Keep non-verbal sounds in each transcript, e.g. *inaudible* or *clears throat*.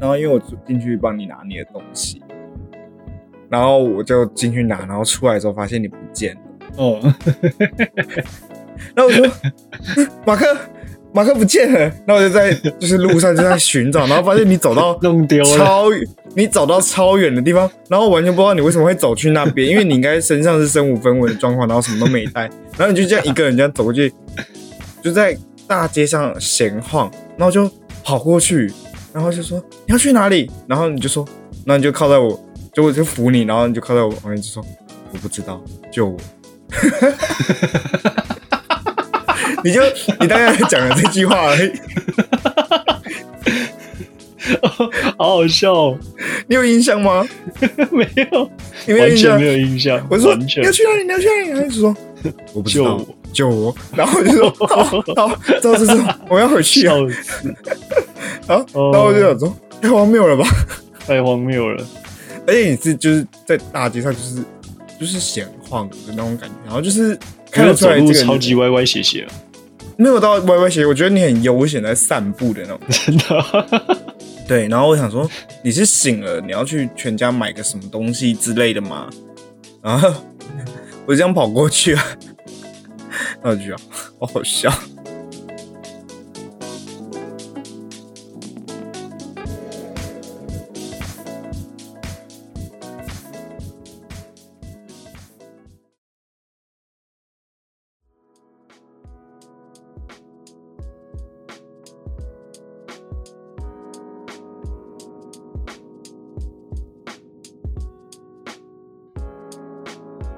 然后因为我进去帮你拿你的东西，然后我就进去拿，然后出来的时候发现你不见了，哦，*laughs* 然后我说嗯马克马克不见了，然后我就在就是路上就在寻找，*laughs* 然后发现你走到弄丢了。超远，你走到超远的地方，然后完全不知道你为什么会走去那边，*laughs* 因为你应该身上是身无分文的状况，然后什么都没带，然后你就这样一个人这样走过去，就在大街上闲晃，然后就跑过去，然后就说你要去哪里，然后你就说，然后你就靠在我，就我就扶你，然后你就靠在我旁边就说我不知道，救我。*laughs* 你就你大概讲了这句话而已，*laughs* 好好笑、哦，*laughs* 你有印象吗？没有，你没有印象没？有印象。我说你要去哪里？你要去哪里？然后你就说我不知道救我，救我。然后我就说好，好，走走走，我要回去啊。笑死，然后哦然后我就想说，太荒谬了吧？*laughs* 太荒谬了。而且你是就是在大街上就是就是闲晃的那种感觉，然后就是看得出来这个超级歪歪斜斜啊，没有到歪歪斜斜，我觉得你很悠闲在散步的那种。真的。*laughs* 对，然后我想说你是醒了，你要去全家买个什么东西之类的吗？*laughs* 然后我就这样跑过去啊，然后我就觉得好好笑。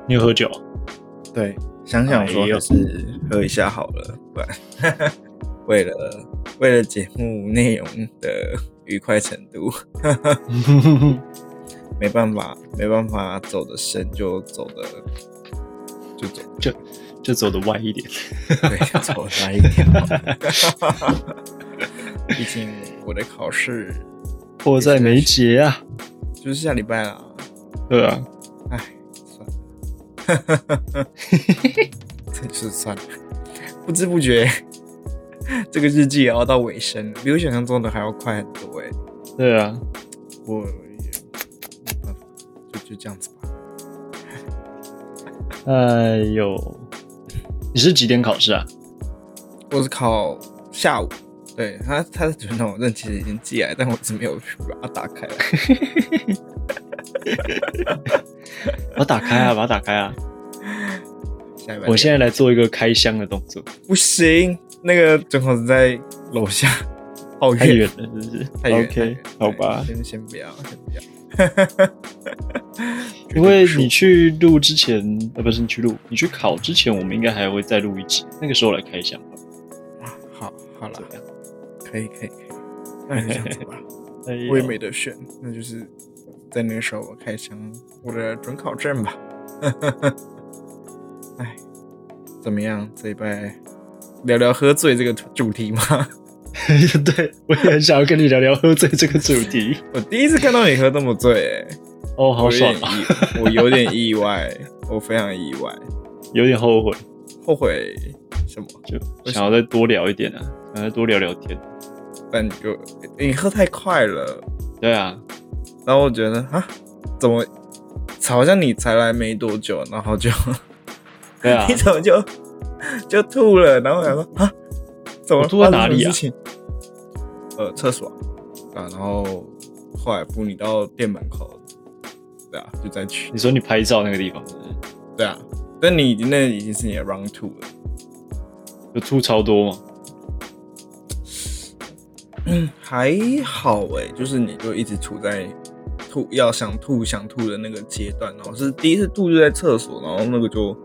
你有喝酒？对，想想说还是喝一下好了，不然 *laughs* 为了为了节目内容的愉快程度，*laughs* 没办法，没办法走的深就走的就走就就走的歪一点。对，走得歪一点嘛。*laughs* 毕竟我的考试迫在眉睫啊！就是下礼拜啦，对啊，*laughs* 真是算了，不知不觉这个日记也要到尾声了，比我想象中的还要快很多哎、对啊，我也没办法，就就这样子吧。*laughs* 哎呦，你是几点考试啊？我是考下午，对他他的准考证其实已经寄来，但我一直没有去把它打开来。*laughs* *laughs* 把它打开啊，把它打开啊！我现在来做一个开箱的动作，不行，那个正好是在楼下，*laughs* 好太远远，了，是不是太远。？OK，远好吧。先先不要，先不要。*laughs* 因为你去录之前，呃，不是你去录，你去考之前，我们应该还会再录一集，那个时候来开箱吧。好好了？可以可以可以，那就这样子吧。我也没得选，那就是在那个时候我开箱我的准考证吧。哎，怎么样？这一拜聊聊喝醉这个主题吗？*laughs* 对，我也很想要跟你聊聊喝醉这个主题。我第一次看到你喝这么醉、哎，哦，好爽啊！我有点意外，*laughs* 我非常意外，有点后悔，后悔什么？就想要再多聊一点啊，想要再多聊聊天。但就你喝太快了，对啊，然后我觉得啊，怎么好像你才来没多久，然后就 *laughs* 对啊 *laughs* 你，怎么就就吐了？然后我想说啊，怎么吐在哪里啊？呃，厕所啊，然后后来扶你到店门口，对啊，就再去，你说你拍照那个地方是是对啊，但你那已经是你的 round two 了，有吐超多吗？嗯，还好哎、就是你就一直处在吐要想吐想吐的那个阶段，然后是第一次吐就在厕所，然后那个就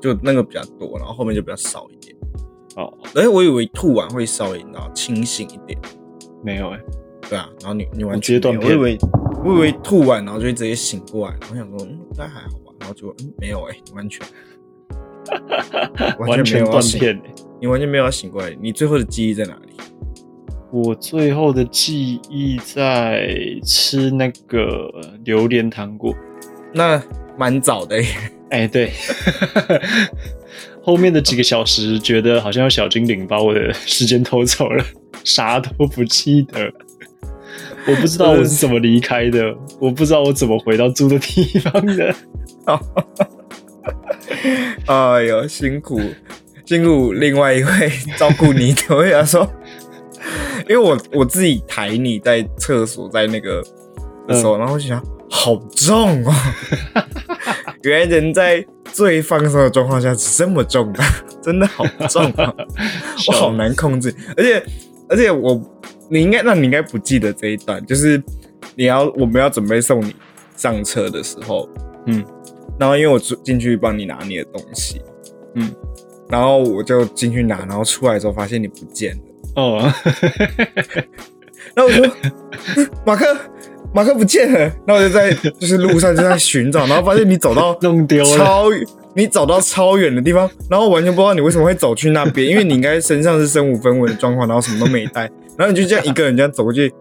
就那个比较多，然后后面就比较少一点。哦，哎，我以为吐完会稍微你知道清醒一点，没有哎、对啊，然后你你完全我以为我以为吐完然后就会直接醒过来，然后想说嗯应该还好吧，然后就嗯没有哎、你完全 *laughs* 完全断没有要醒，片、欸。你完全没有要醒过来，你最后的记忆在哪里？我最后的记忆在吃那个榴莲糖果。那蛮早的耶，哎、对，后面的几个小时觉得好像有小精灵把我的时间偷走了，啥都不记得。我不知道我是怎么离开的，我不知道我怎么回到住的地方的。*laughs* 哎呦，辛苦辛苦！另外一位照顾你的，我想说，因为我我自己抬你在厕所，在那个的时候，然后我就想，好重哦！*laughs* 原来人在最放松的状况下是这么重的，*laughs* 真的好重啊！*laughs* 我好难控制，而且而且我你应该，那你应该不记得这一段，就是你要我们要准备送你上车的时候，嗯，然后因为我进去帮你拿你的东西，嗯，然后我就进去拿，然后出来之后发现你不见了，哦，*laughs* 然后我说马克。马克不见了，然后我就在就是路上就在寻找，然后发现你走到弄丢了，超你走到超远的地方，然后完全不知道你为什么会走去那边，因为你应该身上是身无分文的状况，然后什么都没带，然后你就这样一个人这样走过去，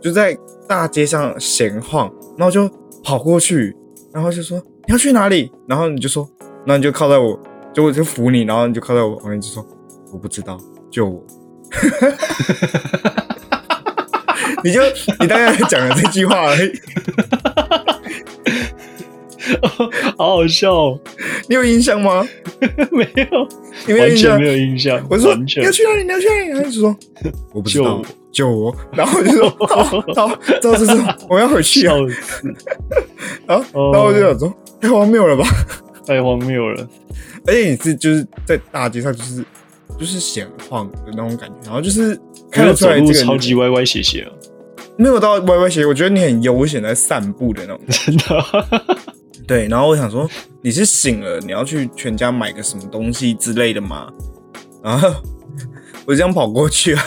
就在大街上闲晃，然后就跑过去，然后就说你要去哪里，然后你就说，然后你就靠在我，就我就扶你，然后你就靠在我旁边就说我不知道，救我。*laughs* 你就你大概讲了这句话而已，*laughs* 好好笑，哦你有印象吗？*laughs* 没有，你没有印象，没有印象。我说你要去哪里？你要去哪里？然后就说我不知道，救我。然后我就说好，好，走走走，我要回去啊。然后，然后我就想说太荒谬了吧，太荒谬了。而且你是就是在大街上，就是就是闲晃的那种感觉，然后就是看得出来这个超级歪歪斜斜啊。*laughs* 没有到歪歪斜斜，我觉得你很悠闲在散步的那种，真的。*laughs* 对，然后我想说你是醒了，你要去全家买个什么东西之类的吗？然后我这样跑过去啊，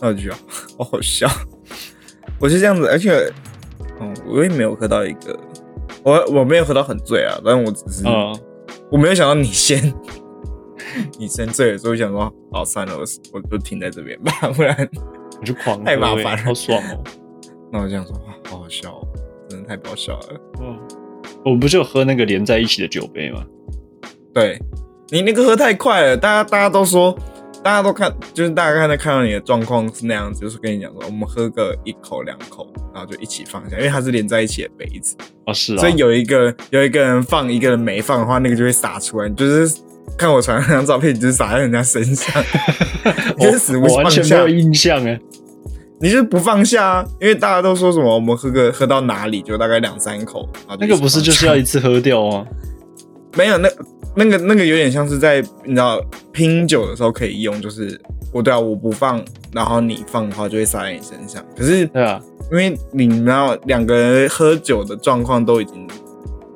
那我觉得好好笑。我是这样子，而且，嗯，我也没有喝到一个，我我没有喝到很醉啊，但我只是，我没有想到你先，你先醉了，所以想说，好算了，我我就停在这边吧，*laughs* 不然。我就狂太麻烦，好爽哦！*laughs* 那我这样说话，好好笑哦，真的太搞笑了。嗯，我们不是有喝那个连在一起的酒杯吗？对，你那个喝太快了，大家大家都说，大家都看，就是大家看到看到你的状况是那样子，就是跟你讲说，我们喝个一口两口，然后就一起放下，因为它是连在一起的杯子啊，是啊，所以有一个有一个人放，一个人没放的话，那个就会洒出来，就是。看我传那张照片，你就是洒在人家身上，*laughs* 我完全没有印象哎。你是不放下啊？因为大家都说什么，我们喝个喝到哪里就大概两三口啊。那个不是就是要一次喝掉吗？*laughs* 没有，那那个那个有点像是在你知道拼酒的时候可以用，就是我对啊，我不放，然后你放的话就会撒在你身上。可是对啊，因为你知道两个人喝酒的状况都已经。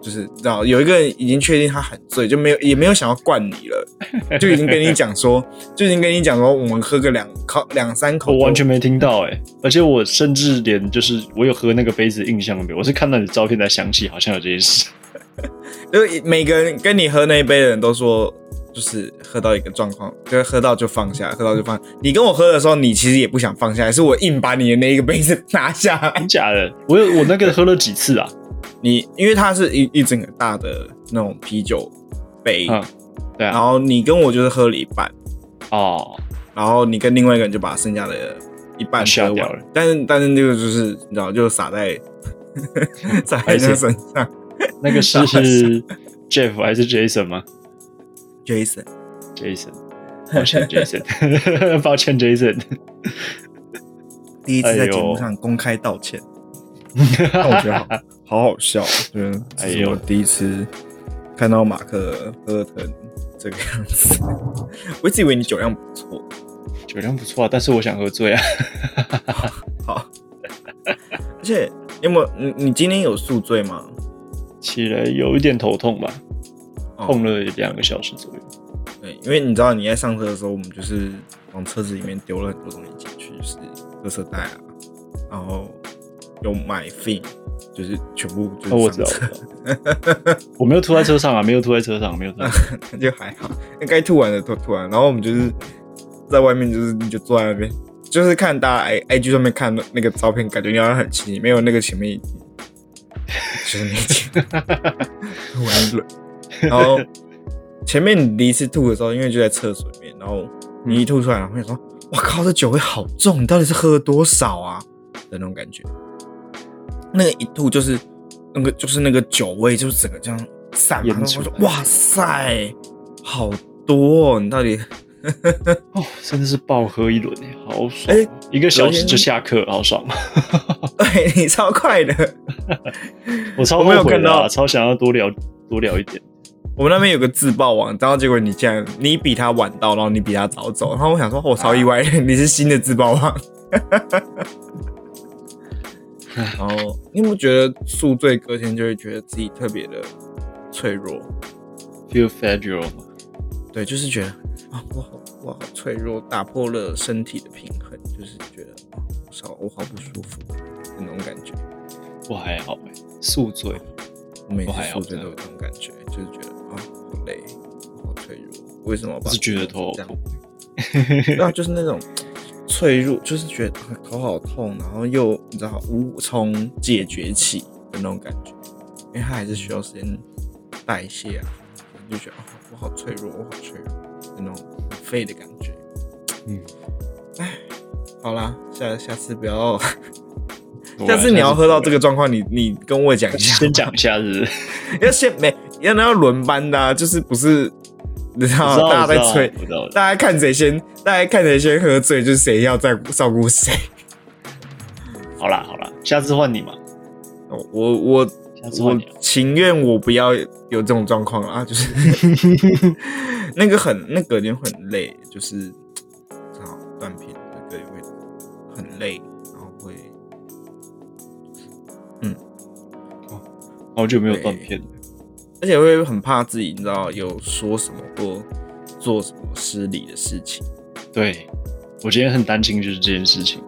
就是知道有一个人已经确定他很醉，就没有也没有想要灌你了，*laughs* 就已经跟你讲说，就已经跟你讲说，我们喝个两口两三口。我完全没听到哎，而且我甚至连就是我有喝那个杯子印象都没有，我是看到你照片才想起好像有这件事。*laughs* 就每个人跟你喝那一杯的人都说，就是喝到一个状况，就是喝到就放下，喝到就放。你跟我喝的时候，你其实也不想放下，是我硬把你的那一个杯子拿下来。假的，我有我那个喝了几次啊。你因为它是一一整个大的那种啤酒杯，嗯，对啊，然后你跟我就是喝了一半，哦，然后你跟另外一个人就把剩下的一半喝掉了，但是但是那个就是你知道就洒在 *laughs* 洒在他身上，那个是 *laughs* Jeff 还是 Jason 吗？Jason，Jason，抱歉 Jason，*laughs* 抱歉 Jason，第一次在节目上公开道歉。那我觉得好好好笑，觉得这是我第一次看到马克喝成这个样子。*laughs* 我一直以为你酒量不错，酒量不错啊，但是我想喝醉啊。*laughs* 好，而且有没有你你今天有宿醉吗？起来有一点头痛吧，痛了两个小时左右。对，因为你知道你在上车的时候，我们就是往车子里面丢了很多东西进去，就是垃圾袋啊，然后。有买 fin，就是全部就是我知道，我没有吐在车上啊，没有吐在车上，没有吐，那 *laughs* 就还好。那该吐完的都吐完，然后我们就是在外面，就是你就坐在那边，就是看大家 i i g 上面看那个照片，感觉你好像很亲，没有那个前面就是那亲，吐完了。然后前面你第一次吐的时候，因为就在厕所里面，然后你一吐出来，然后会说，我靠，这酒味好重，你到底是喝了多少啊？的那种感觉。那个一吐就是那个就是那个酒味，就是整个这样散发。我说哇塞，好多！哦！你到底 *laughs* 哦，真的是暴喝一轮哎，好爽！哎，一个小时就下课，好爽！*laughs* 对你超快的，*laughs* 我超没有看到，超想要多聊多聊一点。我们那边有个自爆网，然后结果你竟然你比他晚到，然后你比他早走，然后我想说，我超意外，你是新的自爆网。然后你有没有觉得宿醉隔天就会觉得自己特别的脆弱？Feel fragile 吗？对，就是觉得啊，我好我好脆弱，打破了身体的平衡，就是觉得啊，我我好不舒服那种感觉。我还好哎，宿醉，我每次宿醉都有这种感觉，就是觉得。啊，好累，好脆弱。为什么？是觉得头痛？对啊，就是那种脆弱，就是觉得头好痛，然后又你知道无从解决起的那种感觉，因为它还是需要时间代谢啊，就觉得啊，我好脆弱，我好脆弱，那种很废的感觉。嗯，哎，好啦，下下次不要，*laughs* 下次你要喝到这个状况，你你跟我讲一下，先讲一下是，要先没。要那要轮班的，就是不是你知道大家在催，大家看谁先，大家看谁先喝醉，就是谁要在照顾谁。好啦好啦，下次换你嘛。我我我情愿我不要有这种状况啊，就是 *laughs* 那个很那个点很累，就是好断片，那个也会很累，然后会嗯，好久没有断片了。而且会很怕自己，你知道有说什么或做什么失礼的事情。对，我今天很担心就是这件事情。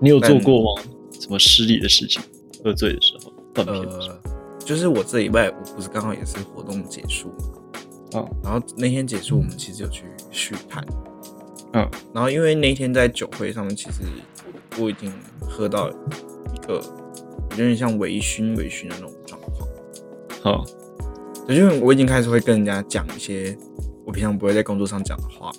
你有做过吗？什么失礼的事情？喝醉的时候断片的时候。就是我这礼拜我不是刚好也是活动结束嘛，嗯，然后那天结束我们其实有去续谈，嗯，然后因为那天在酒会上面，其实我已经喝到一个有点像微醺、微醺的那种状况，好。因为我已经开始会跟人家讲一些我平常不会在工作上讲的话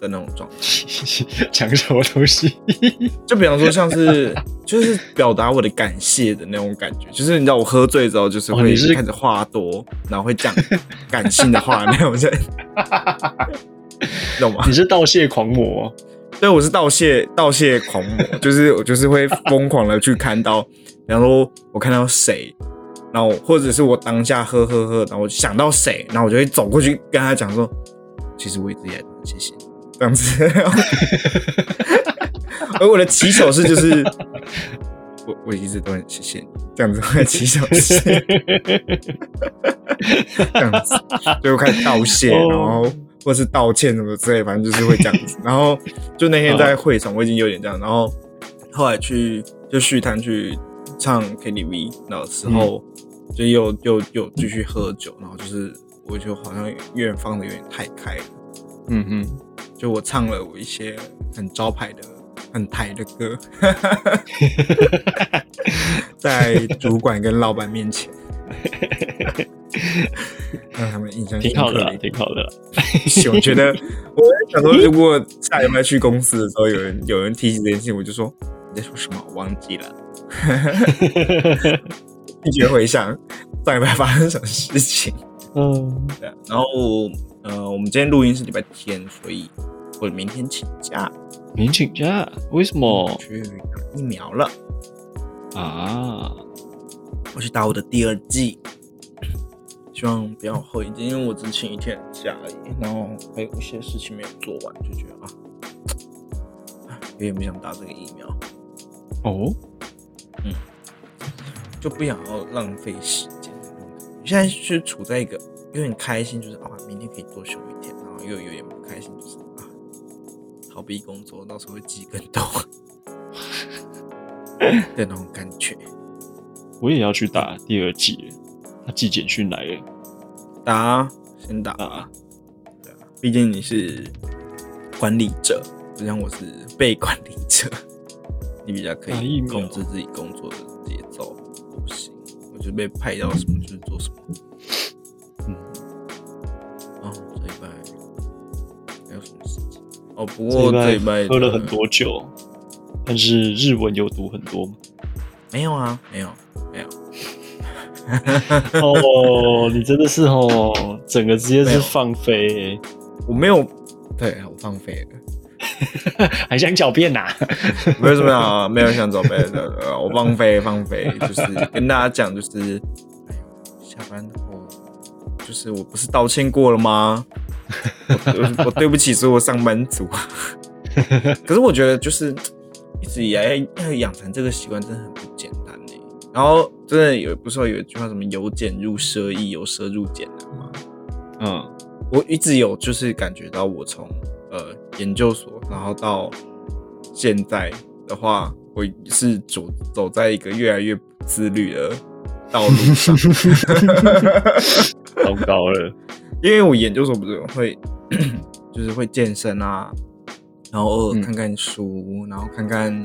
的那种状态，*laughs* 讲什么东西？*laughs* 就比方说像是就是表达我的感谢的那种感觉，就是你知道我喝醉之后就是会开始话多，然后会讲感性的话那种人，*laughs* 懂吗？你是道谢狂魔？对，我是道谢道谢狂魔，就是我就是会疯狂的去看到，比方说我看到谁。然后或者是我当下喝喝喝，然后我想到谁，然后我就会走过去跟他讲说，其实我一直也谢谢你这样子。*laughs* 而我的起手式就是，我我一直都很谢谢你这样子的起手式，这样子，最后开始道谢，然后或是道歉什么之类，反正就是会这样子。然后就那天在会场，我已经有点这样，然后后来去就续摊去。唱 KTV 那时候，就又又又继续喝酒，然后就是我就好像乐放的有点太开了，嗯哼，就我唱了我一些很招牌的、很台的歌，*laughs* 在主管跟老板面前，*laughs* 让他们印象挺好的，挺好的。*laughs* 我觉得我想说，如果下礼拜去公司的时候，有人有人提起这件事情，我就说你在说什么，我忘记了。*laughs* 一觉回想上礼拜发生什么事情？嗯，对。然后呃，我们今天录音是礼拜天，所以我明天请假。明天请假？为什么？去打疫苗了啊！我去打我的第二剂，希望不要后遗症，因为我只请一天假而已，然后还有一些事情没有做完，就觉得啊，有点不想打这个疫苗。哦。嗯，就不想要浪费时间那种感觉。现在是处在一个有点开心，就是啊，明天可以多休一天，然后又有点不开心，就是啊，逃避工作，到时候会积更多 *laughs* 的那种感觉。我也要去打第二季，他寄简讯来了，打，先打啊。对啊，毕竟你是管理者，不像我是被管理者。你比较可以控制自己工作的节奏，不行，我就被派到什么就是做什么。嗯，哦，这一拜还有什么事情？哦，不过这一拜喝了很多酒，但是日文有读很多吗？没有啊，没有，没有。哦，你真的是哦，整个直接是放飞，我没有，对我放飞了，*laughs* 还想狡辩呐？没有什么啊，没有想狡辩的，我放飞放飞，就是跟大家讲，就是下班后，就是我不是道歉过了吗？我我对不起所有上班族，*laughs* 可是我觉得就是一直以来要养成这个习惯，真的很不简单呢。然后真的有不是说有一句话什么“由俭入奢易，由奢入俭难”吗？嗯，我一直有就是感觉到，我从呃研究所，然后到现在的话，我是走走在一个越来越不自律的道路上，*laughs* 糟糕了。因为我研究所不是会，*clears throat* 就是会健身啊，然后偶尔看看书，然后看看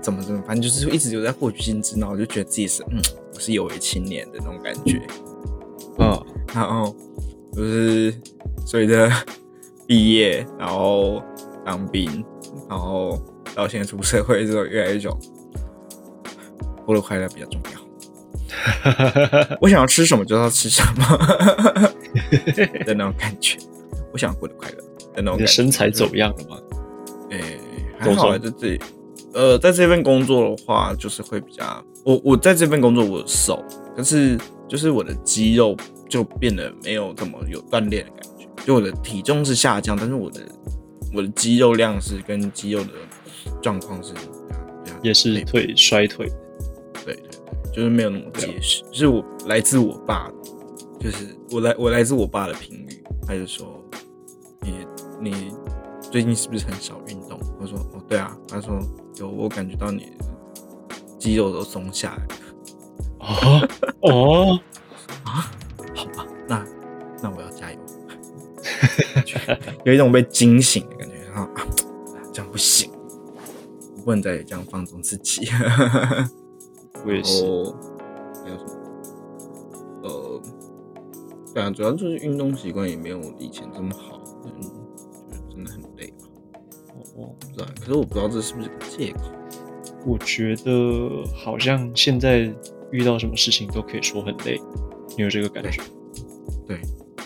怎么怎么，反正就是一直有在获取新知，然后我就觉得自己是，嗯，我是有为青年的那种感觉，嗯，然后就是随着毕业，然后当兵，然后到现在出社会之后，越来越种活得快乐比较重要。*laughs* 我想要吃什么就要吃什么的那种感觉，我想要过得快乐的那种。你身材走样了吗？哎，还好在这里。呃，在这份工作的话，就是会比较我我在这份工作我瘦，但是就是我的肌肉就变得没有这么有锻炼的感觉。就我的体重是下降，但是我的我的肌肉量是跟肌肉的状况是也是退衰退。对对对。就是没有那么结实，就是我来自我爸，就是我来我来自我爸的评语，他就说你你最近是不是很少运动？我说哦对啊，他说有，我感觉到你肌肉都松下来了。哦哦啊，*laughs* 好吧，那那我要加油，*laughs* *laughs* 有一种被惊醒的感觉啊，这样不行，不能再这样放纵自己。我也是还有什么？呃，对啊，主要就是运动习惯也没有以前这么好，嗯，就真的很累吧。哦，不知道，可是我不知道这是不是个借口。我觉得好像现在遇到什么事情都可以说很累，你有这个感觉？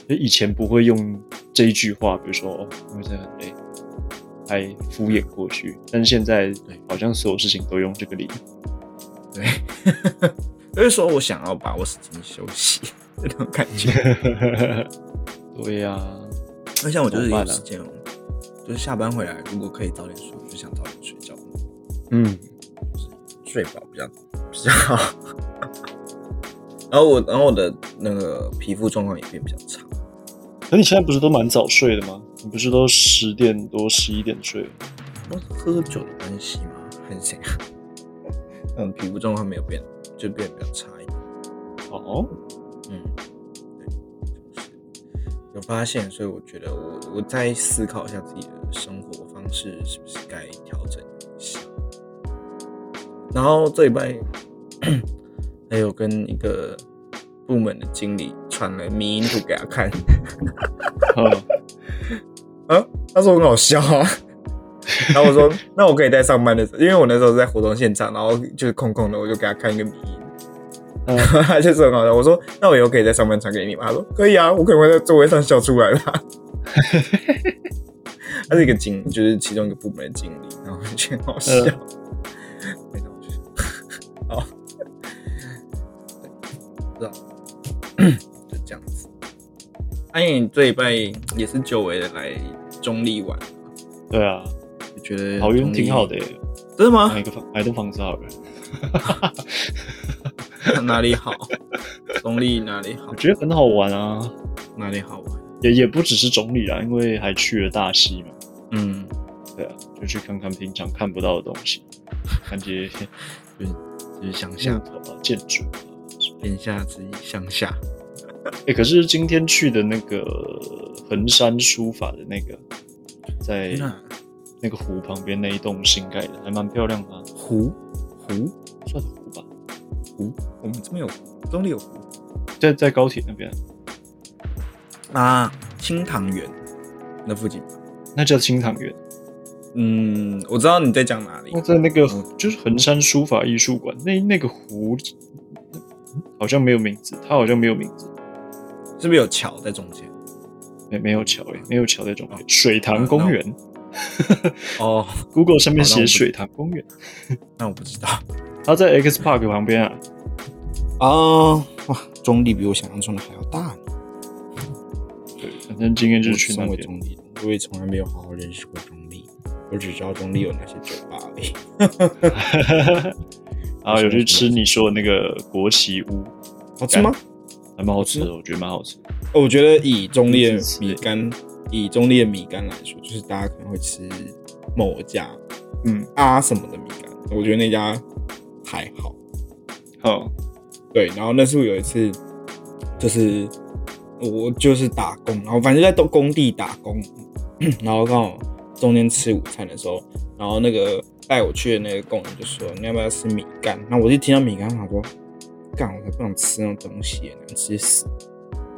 对，以前不会用这一句话，比如说哦，因为真的很累，还敷衍过去。但是现在，对，好像所有事情都用这个理由。对，*laughs* 就是说我想要把握时间休息那种感觉。*laughs* 对呀，那像我就是有时间哦，就是下班回来，如果可以早点睡，就想早点睡觉。嗯，就是睡饱比较比较好。*laughs* 然后我，然后我的那个皮肤状况也变比较差。可你现在不是都蛮早睡的吗？你不是都十点多、十一点睡？我喝酒的关系吗？*laughs* 很是怎样？嗯，皮肤状况没有变，就变比较差一点。哦，嗯，对，就是有发现，所以我觉得我我在思考一下自己的生活方式是不是该调整一下。然后这礼拜 *clears throat* 还有跟一个部门的经理传了迷因图给他看，*laughs* 啊，他说很好笑啊。*laughs* 然后我说，那我可以在上班的时候，因为我那时候在活动现场，然后就是空空的，我就给他看一个迷音，*laughs* 他就是很好笑。我说，那我以后可以在上班传给你吗？他说可以啊，我可能会在座位上笑出来吧。他是一个经，就是其中一个部门的经理，然后觉得好笑。好，*coughs* 知道。阿颖这一拜也是久违的来中立玩，对啊。我觉得桃园挺好的，真的吗？买个房，买栋房子好了。*laughs* 哪里好？中立哪里好？我觉得很好玩啊。哪里好玩？也也不只是中立啊，因为还去了大溪嘛。嗯，对啊，就去看看平常看不到的东西，感觉 *laughs* 就是就是乡下建筑，天下之意乡下。哎，可是今天去的那个衡山书法的那个，在。那个湖旁边那一栋新盖的，还蛮漂亮的。湖湖算湖吧，湖我们这边有中立有湖，在在高铁那边啊，清塘园那附近，那叫清塘园。嗯，我知道你在讲哪里。在那个就是衡山书法艺术馆，那那个湖好像没有名字，它好像没有名字，是不是有桥在中间？没没有桥诶，没有桥在中间。水塘公园。哦，*laughs* Google 上面写水塘公园，那我不知道。它在 X Park 旁边啊。啊，哇，中立比我想象中的还要大呢。对，反正今天就是去那边。中立，我也从来没有好好认识过中立，我只知道中立有那些酒吧而已。*laughs* *laughs* 然后有去吃你说的那个国旗屋，好吃吗？还蛮好吃的，我觉得蛮好吃。我觉得以中立的米干，以中立的米干来说，就是大家可能会吃某家，嗯啊什么的米干，我觉得那家还好。好。对，然后那时候有一次，就是我就是打工，然后反正在都工地打工，然后刚好中间吃午餐的时候，然后那个带我去的那个工人就说：“你要不要吃米干？”那我就听到米干，他说：“干，我才不想吃那种东西，难吃死。”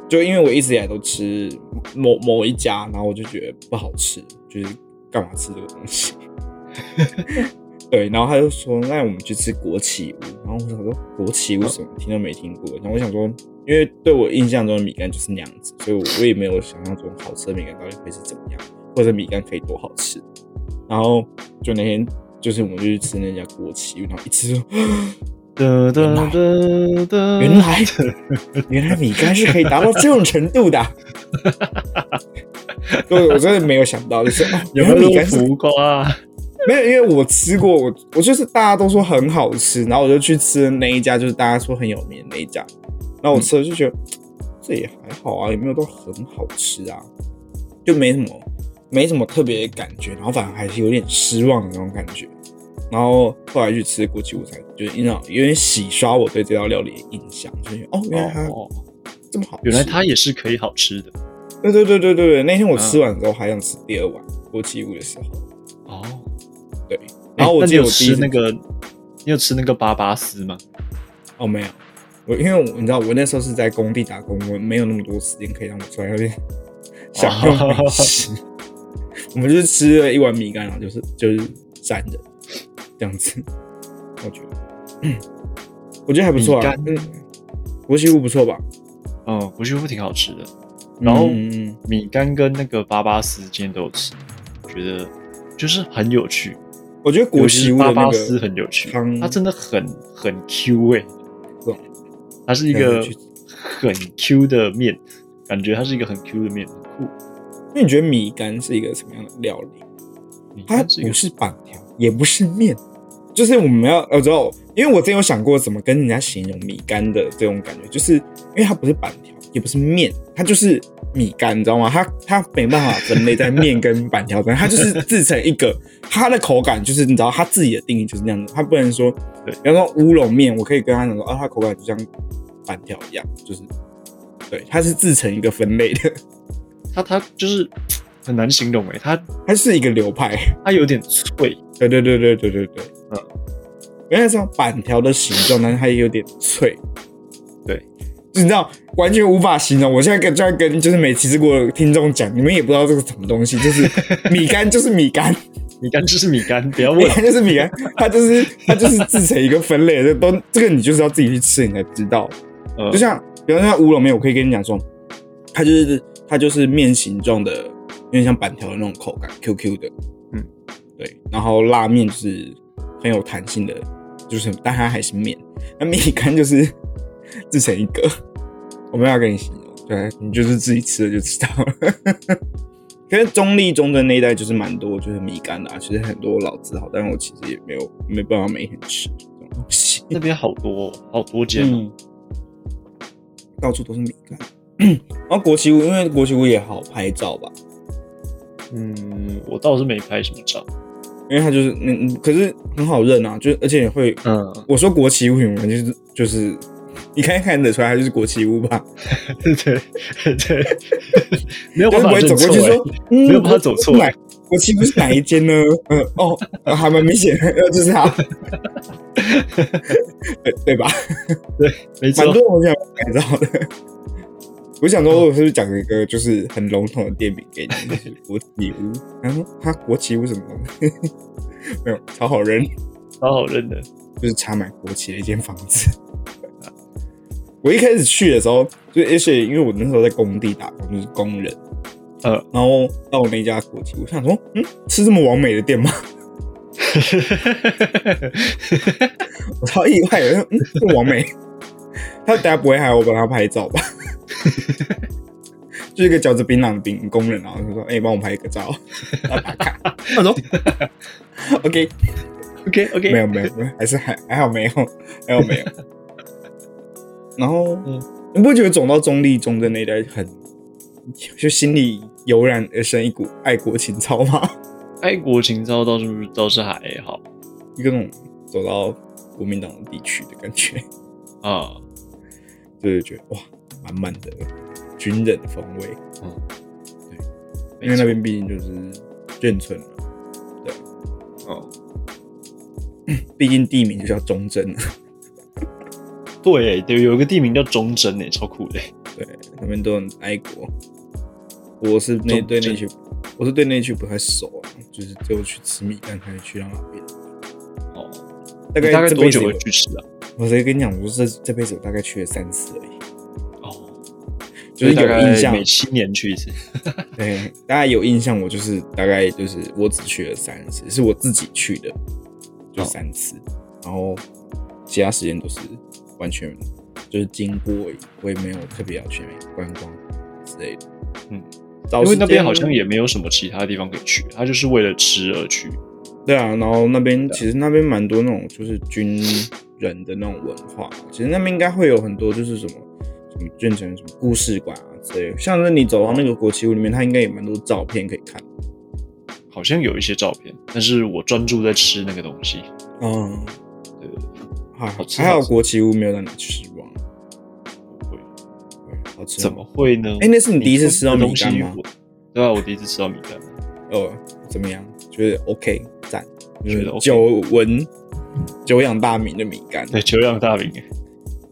就因为我一直以来都吃某某一家，然后我就觉得不好吃，就是干嘛吃这个东西。*laughs* 对，然后他就说：“那我们去吃国企屋。”然后我想说：“国企屋什么？听都没听过。”然后我想说，因为对我印象中的米干就是那样子，所以我我也没有想象中好吃的米干到底会是怎么样，或者米干可以多好吃。然后就那天，就是我们就去吃那家国企屋，然后一吃：“，*gasps* 原来原来米干是可以达到这种程度的。”对，我真的没有想到，就是有没有米干浮夸？没有，因为我吃过，我我就是大家都说很好吃，然后我就去吃那一家，就是大家说很有名的那一家，然后我吃了就觉得这也还好啊，也没有都很好吃啊，就没什么没什么特别的感觉，然后反而还是有点失望的那种感觉。然后后来去吃国际午餐，就是印象有点洗刷我对这道料理的印象，就是哦，原来它这么好，原来它也是可以好吃的。对对对对对对，那天我吃完之后还想吃第二碗国际物的时候，哦。对，然后我记得我吃那个，你有吃那个巴巴斯吗？哦，没有，我因为我你知道，我那时候是在工地打工，我没有那么多时间可以让我出来有点享用美食。*laughs* 我们就是吃了一碗米干，然后就是就是蘸的这样子。我觉得，*clears throat* 我觉得还不错啊。嗯，国西屋不错吧？嗯，国西屋挺好吃的。然后米干跟那个巴巴斯今天都有吃，觉得就是很有趣。我觉得国西屋的那个很有趣，它真的很很 Q 哎，它是一个很 Q 的面，感觉它是一个很 Q 的面，很酷。那你觉得米干是一个什么样的料理？它不是板条，也不是面，就是我们要我知道，因为我真有想过怎么跟人家形容米干的这种感觉，就是因为它不是板条，也不是面，它就是。米干，你知道吗？它它没办法分类在面跟板条上，它就是自成一个，它的口感就是你知道它自己的定义就是那样子，它不能说，对，比方说乌龙面，我可以跟他讲说，啊，它口感就像板条一样，就是，对，它是自成一个分类的，它它就是很难形容诶，它它是一个流派，它有点脆，对对对对对对对，嗯，原来是板条的形状，但是它也有点脆，对。就你知道完全无法形容。我现在跟在跟就是没吃过的听众讲，你们也不知道这是什么东西。就是 *laughs* 米干，就是米干，米干就是米干，不要问，就是米干，它就是它就是制成一个分类这，都这个你就是要自己去吃，你才知道。就像比方说乌龙面，我可以跟你讲说，它就是它就是面形状的，有点像板条的那种口感，Q Q 的，嗯，对。然后拉面就是很有弹性的，就是但它还是面。那米干就是。*laughs* 制成一个，我没有跟你形容，对你就是自己吃了就知道了。*laughs* 可是中立中的那一带就是蛮多，就是米干啊，其实很多老字号，但是我其实也没有没办法每天吃这种东西。那边好多好多间，到处都是米干。*coughs* 然后国旗屋，因为国旗屋也好拍照吧。嗯，我倒是没拍什么照，因为它就是嗯，可是很好认啊，就而且会嗯，我说国旗屋，你们就是就是。你看看得出来，它就是国旗屋吧？*laughs* 对对，没有办法走过去说，没有办法走错。国旗屋是哪一间呢？嗯，哦，还蛮明显的，就是它，*laughs* 对对吧？对，没错，蛮多我想改造的。我想说，我是不是讲一个就是很笼统的店名给你，就是国旗屋？*laughs* 他说他国旗屋什么东西？*laughs* 没有，超好认，超好认的，就是插满国旗的一间房子。*laughs* 我一开始去的时候，就而且因为我那时候在工地打工，就是工人，呃，然后到我那家国旗，我想说，嗯，是这么完美的店吗？我超意外的，嗯，这么完美。他等下不会害我帮他拍照吧？*laughs* 就是一个嚼着槟榔的饼工人，然后他说：“哎、帮我拍一个照。”打卡。*laughs* 他说：*laughs* “OK，OK OK，没有没有没有，还是还还好没有，还好没有。”然后，嗯你不会觉得走到中立中正那一带很，就心里油然而生一股爱国情操吗？爱国情操倒是倒是还好一个那种走到国民党的地区的感觉，啊，就是觉得哇，满满的军人风味。嗯，因为那边毕竟就是眷村嘛，哦，*clears throat* 毕竟地名就叫忠贞，*laughs* 对对，有一个地名叫忠贞诶，超酷的欸。*laughs* 对，那边都很爱国。我是那对那区，我是对那区不太熟啊，就是只有去吃米干才去到那边。哦，大概你大概多久会去吃啊？我直接跟你讲，我这这辈子我大概去了三次而已，哦，就是有印象每。七年去一次。*laughs* 对，大家有印象，我就是大概就是我只去了三次，是我自己去的，就哦三次，然后其他时间都是完全就是经过而已，我也没有特别要去观光之类的。嗯，找因为那边好像也没有什么其他地方可以去，他就是为了吃而去。对啊，然后那边啊其实那边蛮多那种就是军人的那种文化，其实那边应该会有很多就是什么什么变成什么故事馆啊之类的，像是你走到那个国旗屋里面，它应该有蛮多照片可以看。好像有一些照片，但是我专注在吃那个东西。嗯，对，还好吃还好好吃国旗屋没有让你失望，不会，对好吃哦怎么？会呢？哎那是你第一次吃到米干吗？对啊，我第一次吃到米干。哦，怎么样？觉得 OK 赞，就觉得久闻久仰大名的米干。对，久仰大名，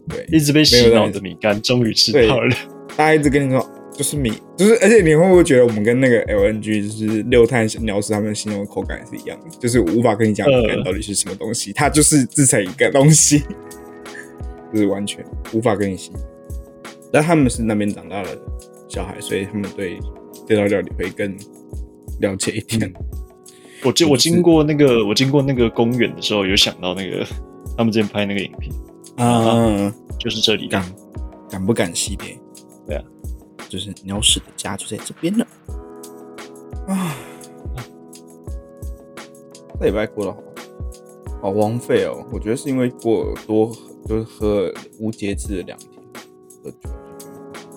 对，一直被洗脑的米干，终于吃对到了。大家一直跟你说就是米，就是而且你会不会觉得我们跟那个 LNG 就是六碳鸟屎他们形容的口感是一样的？就是无法跟你讲米干呃到底是什么东西，它就是制成一个东西，*laughs* 就是完全无法跟你形容。但他们是那边长大的小孩，所以他们对这道料理会更了解一点。我经我经过那个我经过那个公园的时候，有想到那个他们之前拍那个影片，啊，就是这里敢敢不敢系列？对啊，就是鸟屎的家就在这边了。啊，这礼拜过得好好荒废哦。我觉得是因为过多就是喝了无节制的两天喝酒，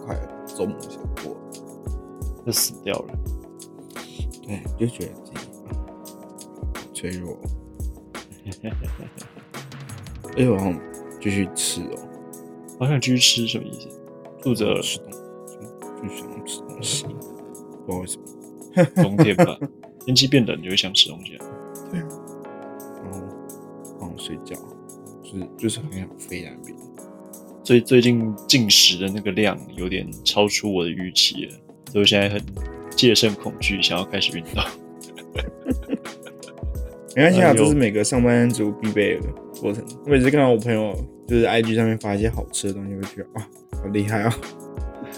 快周末想过了。就死掉了。对，就觉得脆弱。*laughs* 而且我好像继续吃哦，好想继续吃，什么意思？肚子饿了，吃东就就想吃东西，不知道为什么。冬天吧，天气变冷就会想吃东西啊。然后好想睡觉，就是就是很想飞在那边。所以最近进食的那个量有点超出我的预期了，所以我现在很戒慎恐惧，想要开始运动。没关系啊，这是每个上班族必备的过程。我每次看到我朋友就是 IG 上面发一些好吃的东西，我就觉得哇，好厉害啊！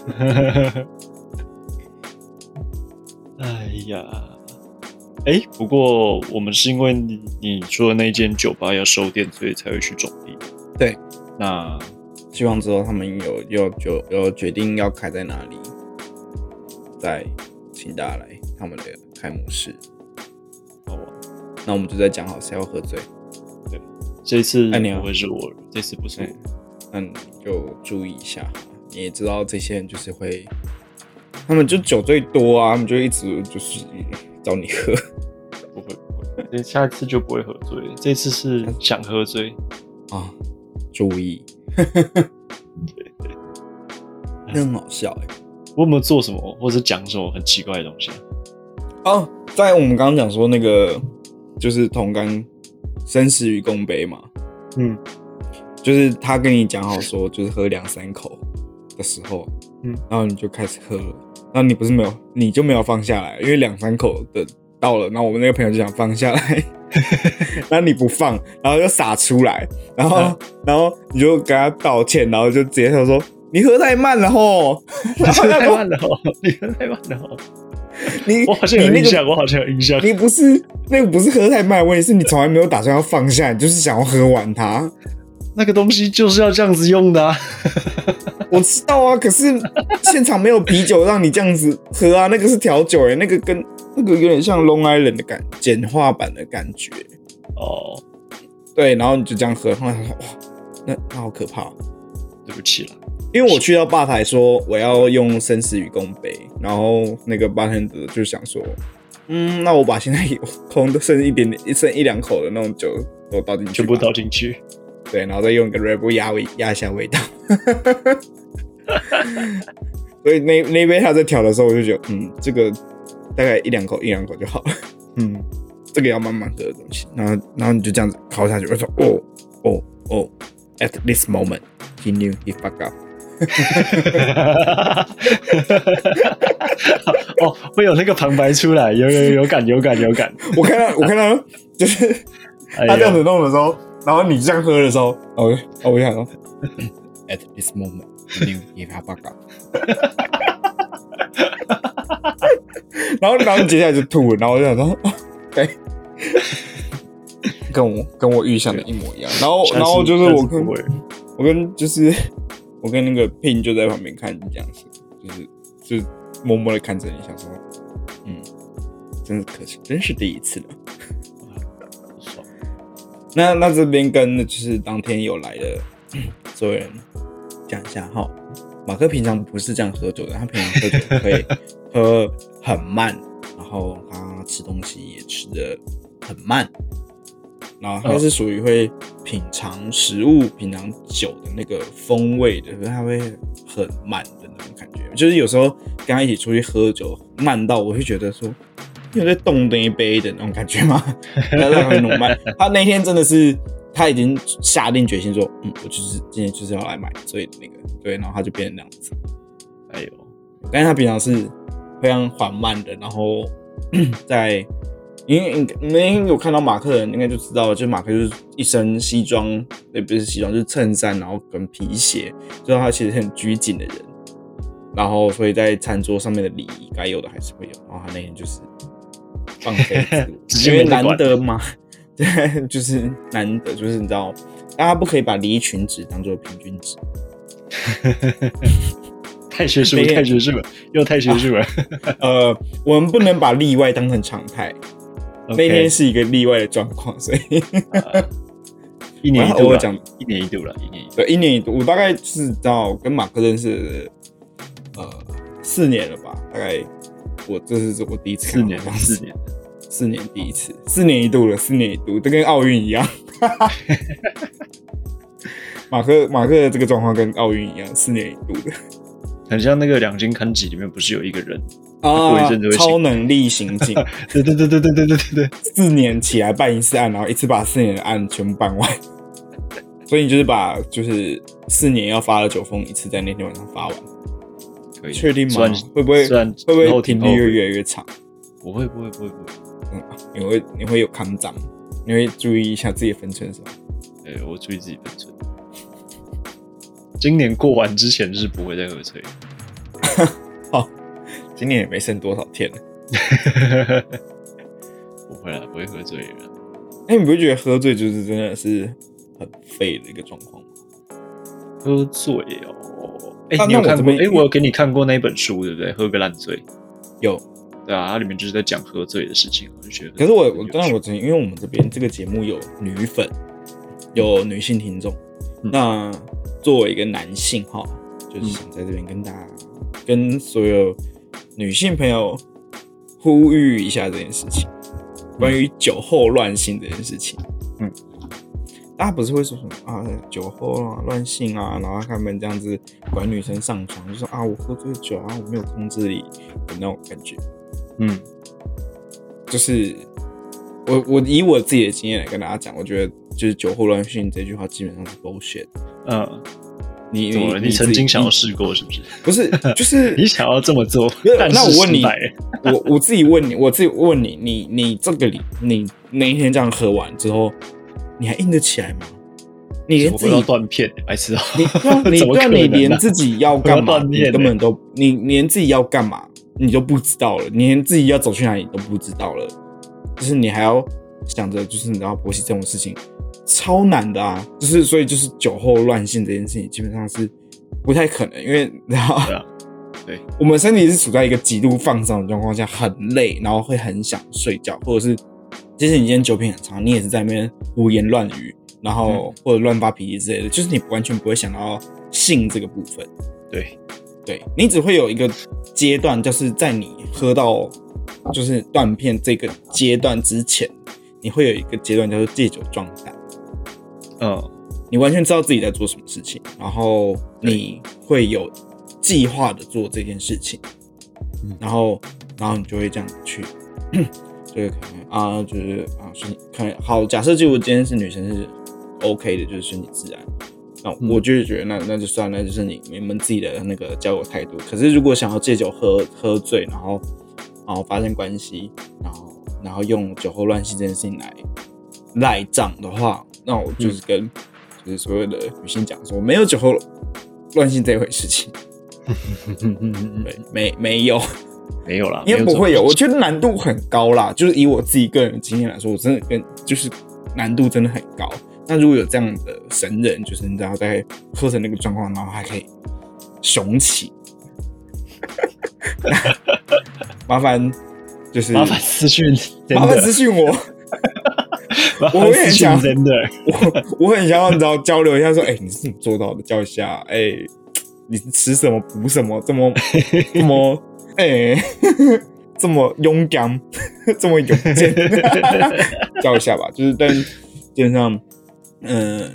*laughs* 哎呀，哎，不过我们是因为你你说的那间酒吧要收店，所以才会去种地。对，那希望之后他们有有有有决定要开在哪里，再请大家来他们的开幕式。那我们就在讲好谁要喝醉，对这次哎你好不会是我，这次不是我对。那你就注意一下。你也知道这些人就是会，他们就酒最多啊，他们就一直就是找你喝。不会不会，这下次就不会喝醉，这次是想喝醉。啊，注意，*laughs* 那很好笑哎、我有没有做什么，或者讲什么很奇怪的东西啊？哦，在我们刚刚讲说那个就是同甘生死与共杯嘛，嗯，就是他跟你讲好说，就是喝两三口的时候，嗯。然后你就开始喝了，然后你不是没有，你就没有放下来，因为两三口的到了，然后我们那个朋友就想放下来，*laughs* 然后你不放，然后就洒出来，然后、嗯。然后你就跟他道歉，然后就直接他说 *laughs* *laughs* 你喝太慢了吼，你喝太慢了哦，你喝太慢了哦，你我好像有印象，我好像有印象。你不是那个不是喝太慢的问题，是你从来没有打算要放下，你就是想要喝完它。那个东西就是要这样子用的啊！*laughs* 我知道啊，可是现场没有啤酒让你这样子喝啊，那个是调酒哎、那个跟那个有点像 Long Island 的感简化版的感觉。哦，对，然后你就这样喝，后来想说哇，那那好可怕哦、对不起了，因为我去到吧台说我要用生死与共杯，然后那个 bartender 就想说，嗯，那我把现在有空的剩一点点、剩一两口的那种酒都倒进去，全部倒进去。对，然后再用一个 Red Bull 压味压一下味道。所以那那杯他在调的时候，我就觉得，嗯，这个大概一两口一两口就好了，嗯，这个要慢慢喝的东西。然后然后你就这样子靠下去，我说，哦哦哦，at this moment he knew he fucked up。*laughs* 哦，会有那个旁白出来，有有有有感有感有感。我看到我看到就是哎他这样子，弄的时候，然后你这样喝的时候，哦，哦我想说，at this moment he knew he fucked up。*laughs* 然后，然后接下来就吐了，然后我就想说，*laughs* 哎，跟我跟我预想的一模一样。然后，然后就是我跟我跟就是 *laughs* 我跟那个配音就在旁边看你这样子，就是就默默的看着你，想说，嗯，真是可惜，真是第一次了。爽那那这边跟就是当天有来的 *coughs* 所有人讲一下哈，马克平常不是这样喝酒的，他平常喝酒会喝很慢，然后他吃东西也吃的很慢，然后他是属于会品尝食物、品尝酒的那个风味的，可是他会很慢的那种感觉。就是有时候跟他一起出去喝酒，慢到我会觉得说，你有在动那一杯的那种感觉吗？他在很努慢。他那天真的是他已经下定决心说，嗯，我就是今天就是要来买醉的那个，对，然后他就变成那样子。哎呦，但是他平常是非常缓慢的，然后在因为你们有看到马克的人应该就知道，就马克就是一身西装，也不是西装，就是衬衫，然后跟皮鞋，知道他其实很拘谨的人。然后所以在餐桌上面的礼仪该有的还是会有，然后他那天就是放飞自我，因为难得嘛，对，就是难得，就是你知道，大家不可以把离群值当做平均值。太学术了，*laughs* 太学术了，又太学术了。*laughs* 呃，我们不能把例外当成常态。那天是一个例外的状况，所以一年一度，我讲一年一度了，一年一度。对一年一度，我大概是到跟马克认识呃四年了吧，大概我这是我第一次四年到这样，子。四年，四年第一次，四年一度了，四年一度，这跟奥运一样。*laughs* 马克马克的这个状况跟奥运一样，四年一度的很像那个两金刊集里面不是有一个人？过一阵子会超能力刑警，*laughs* 对对对对对对对对对，四年起来办一次案，然后一次把四年的案全部办完。*laughs* 所以你就是把就是四年要发的九封一次在那天晚上发完，可以。确定吗？会不会会不会频率挺后悔越来越长？不会不会不会不会，嗯，你会你会有抗涨，你会注意一下自己的分寸是吧？对，我注意自己分寸。今年过完之前是不会再喝醉的。好，*laughs* 今年也没剩多少天了。*laughs* 不会啦，不会喝醉的。哎、你不会觉得喝醉就是真的是很废的一个状况吗？喝醉哦，哎、啊你有看过？那我有给你看过那本书，对不对？喝个烂醉，有，对啊，它里面就是在讲喝醉的事情，我就觉得。可是我我当然我曾因为我们这边这个节目有女粉，有女性听众，嗯那作为一个男性哈，就是想在这边跟大家、跟所有女性朋友呼吁一下这件事情，关于酒后乱性这件事情。嗯，大家不是会说什么啊，酒后啊乱性啊，然后他们这样子管女生上床，就说啊我喝醉酒啊，我没有控制力的那种感觉。嗯，就是我我以我自己的经验来跟大家讲，我觉得就是酒后乱性这句话基本上是 bullshit。嗯，你怎么了？你你曾经想要试过是不是？不是 *laughs* 就是你想要这么做，但是那我问你我我自己问你，我自己问你，你你这个礼你那一天这样喝完之后，你还硬得起来吗？你连自己断片，白痴啊！*laughs* 你你怎么对啊，可能啊你连自己要干嘛，你根本都你你连自己要干嘛你都不知道了，你连自己要走去哪里都不知道了，就是你还要想着，就是你知道勃起这种事情超难的啊，就是所以就是酒后乱性这件事情基本上是不太可能，因为你知道对啊，对，我们身体是处在一个极度放松的状况下，很累，然后会很想睡觉，或者是即使你今天酒品很长，你也是在那边胡言乱语，然后或者乱发脾气之类的，就是你完全不会想到性这个部分。对，对你只会有一个阶段，就是在你喝到就是断片这个阶段之前，你会有一个阶段叫做戒酒状态。嗯，你完全知道自己在做什么事情，然后你会有计划的做这件事情，嗯。然后然后你就会这样子去，就 *coughs* 是可能啊，就是啊，顺可能好，假设就我今天是女生是 OK 的，就是顺其自然，那嗯。我就是觉得那那就算，那就是你你们自己的那个交友态度。可是如果想要借酒喝喝醉，然后然后发生关系，然后然后用酒后乱性这件事情来赖账的话，那我就是跟、就是所有的女性讲说，没有酒后乱性这回事情，*laughs* 对，没没有，没有啦，应该不会有。我觉得难度很高啦，就是以我自己个人的经验来说，我真的跟就是难度真的很高。那如果有这样的神人，就是你知道在喝成那个状况，然后还可以雄起，*laughs* 麻烦就是麻烦私讯，麻烦的私讯我，麻 *laughs* 我也想真的，*laughs* 我我很想要你知道交流一下，说，哎、你是怎么做到的？教一下，哎、你吃什么补什么，这么这么哎、*laughs* 这么勇敢，这么勇健，教一下吧。就是但基本上，嗯、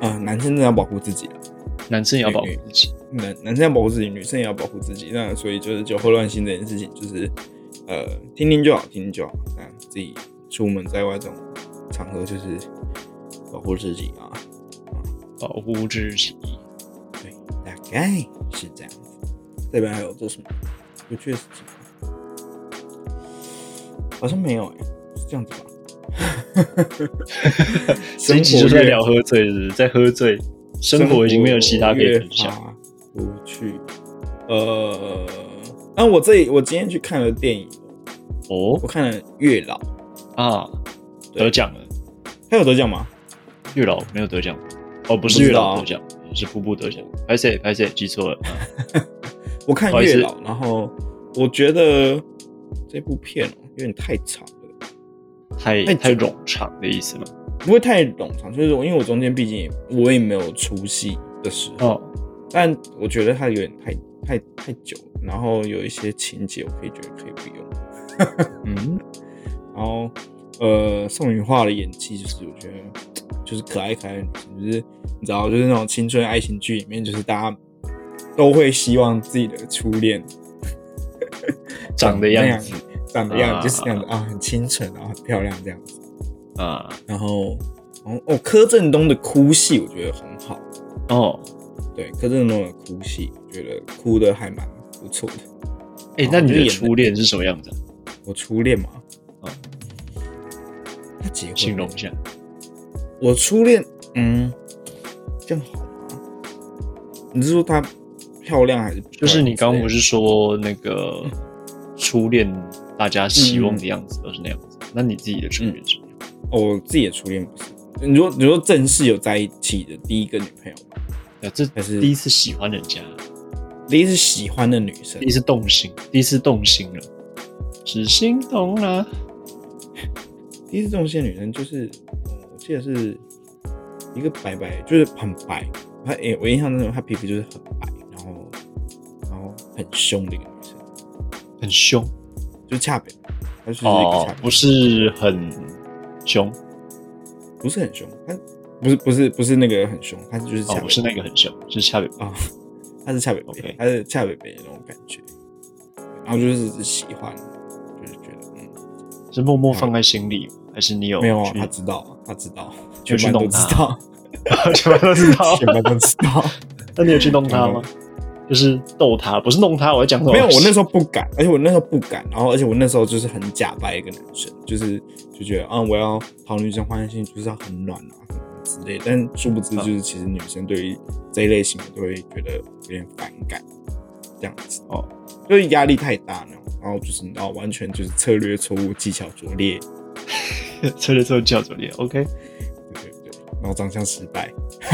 呃、男生真的要保护自己啊男生也要保护自己。男男生要保护自己，女生也要保护自己。那所以就是酒后乱性这件事情，就是呃听听就好，听听就好。那自己出门在外这种场合，就是保护自己啊。保护自己。对，大概是这样子。这边还有做什么有趣的事情吗？好像没有哎、是这样子吧？这一集就是在聊喝醉，是不是？在喝醉，生活已经没有其他可以分享。享。不去，呃，那我这里我今天去看了电影，哦我看了《月老》，啊，得奖了。他有得奖吗？月老没有得奖，哦，不是月老得奖，是瀑布得奖。拍谁拍谁记错了。嗯 *laughs* 我看月老》，然后我觉得这部片哦有点太长了，太太太冗长的意思吗？不会太冗长，就是因为我中间毕竟也我也没有出戏的时候，哦，但我觉得它有点太太太久了，然后有一些情节我可以觉得可以不用，嗯，*laughs* 然后呃宋雨化的演技就是我觉得就是可爱可爱的女生，就是你知道就是那种青春爱情剧里面，就是大家都会希望自己的初恋 *laughs* 长的样子，长的样啊子就是这样子啊，很清纯，然后很漂亮这样子。啊，然后，然后哦，柯震东的哭戏我觉得很好，哦，对，柯震东的哭戏，我觉得哭的还蛮不错的。哎，哦那你的初恋是什么样子啊？我初恋嘛，形容一下。我初恋，嗯，这样好吗？你是说她漂亮还是亮就是你刚刚不是说那个初恋，大家希望的样子都是那样子，那你自己的初恋是什么样？我自己的初恋不是。你说你说正式有在一起的第一个女朋友吗？啊，这还是第一次喜欢人家，第一次喜欢的女生第一，次动心，第一次动心了，是心动了。第一次动心的女生就是，嗯我记得是一个白白，就是很白。她诶、我印象中她皮肤就是很白，然后然后很凶的一个女生，很凶？就是恰北，她就是一个哦恰，北，不是很凶？不是很凶，她不是不是不是那个很凶，她就是恰，北，哦不是那个很凶，是恰北。啊，她是恰北她是恰北北的那种感觉，然后就是喜欢，就是觉得嗯，是默默放在心里，还是你有没有啊，他知道他，知道，全班都知道，全班都知道全班都知道。*laughs* 那你有去弄他吗？就是逗他，不是弄他，我在讲什么？没有，我那时候不敢，而且我那时候不敢，然后而且我那时候就是很假掰一个男生，就是就觉得啊，我要讨女生欢心，就是要很暖啊之类，但殊不知就是其实女生对于这一类型的都会觉得有点反感，这样子哦，就是压力太大了，然后就是你知道完全就是策略错误，技巧拙劣，策略错误，技巧拙劣，OK，对对对，然后长相失败，*laughs*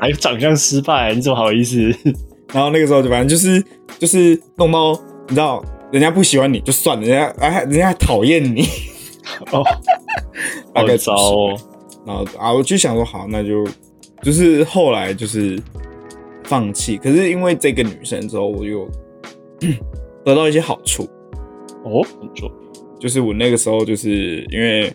还有长相失败，你怎么好意思？*laughs* 然后那个时候就反正就是就是弄到你知道人家不喜欢你就算了，人家哎人家还讨厌你 *laughs* 哦，大概糟哦。然后啊我就想说好那就就是后来就是放弃，可是因为这个女生之后我又 *clears throat* 得到一些好处哦，怎么说？就是我那个时候就是因为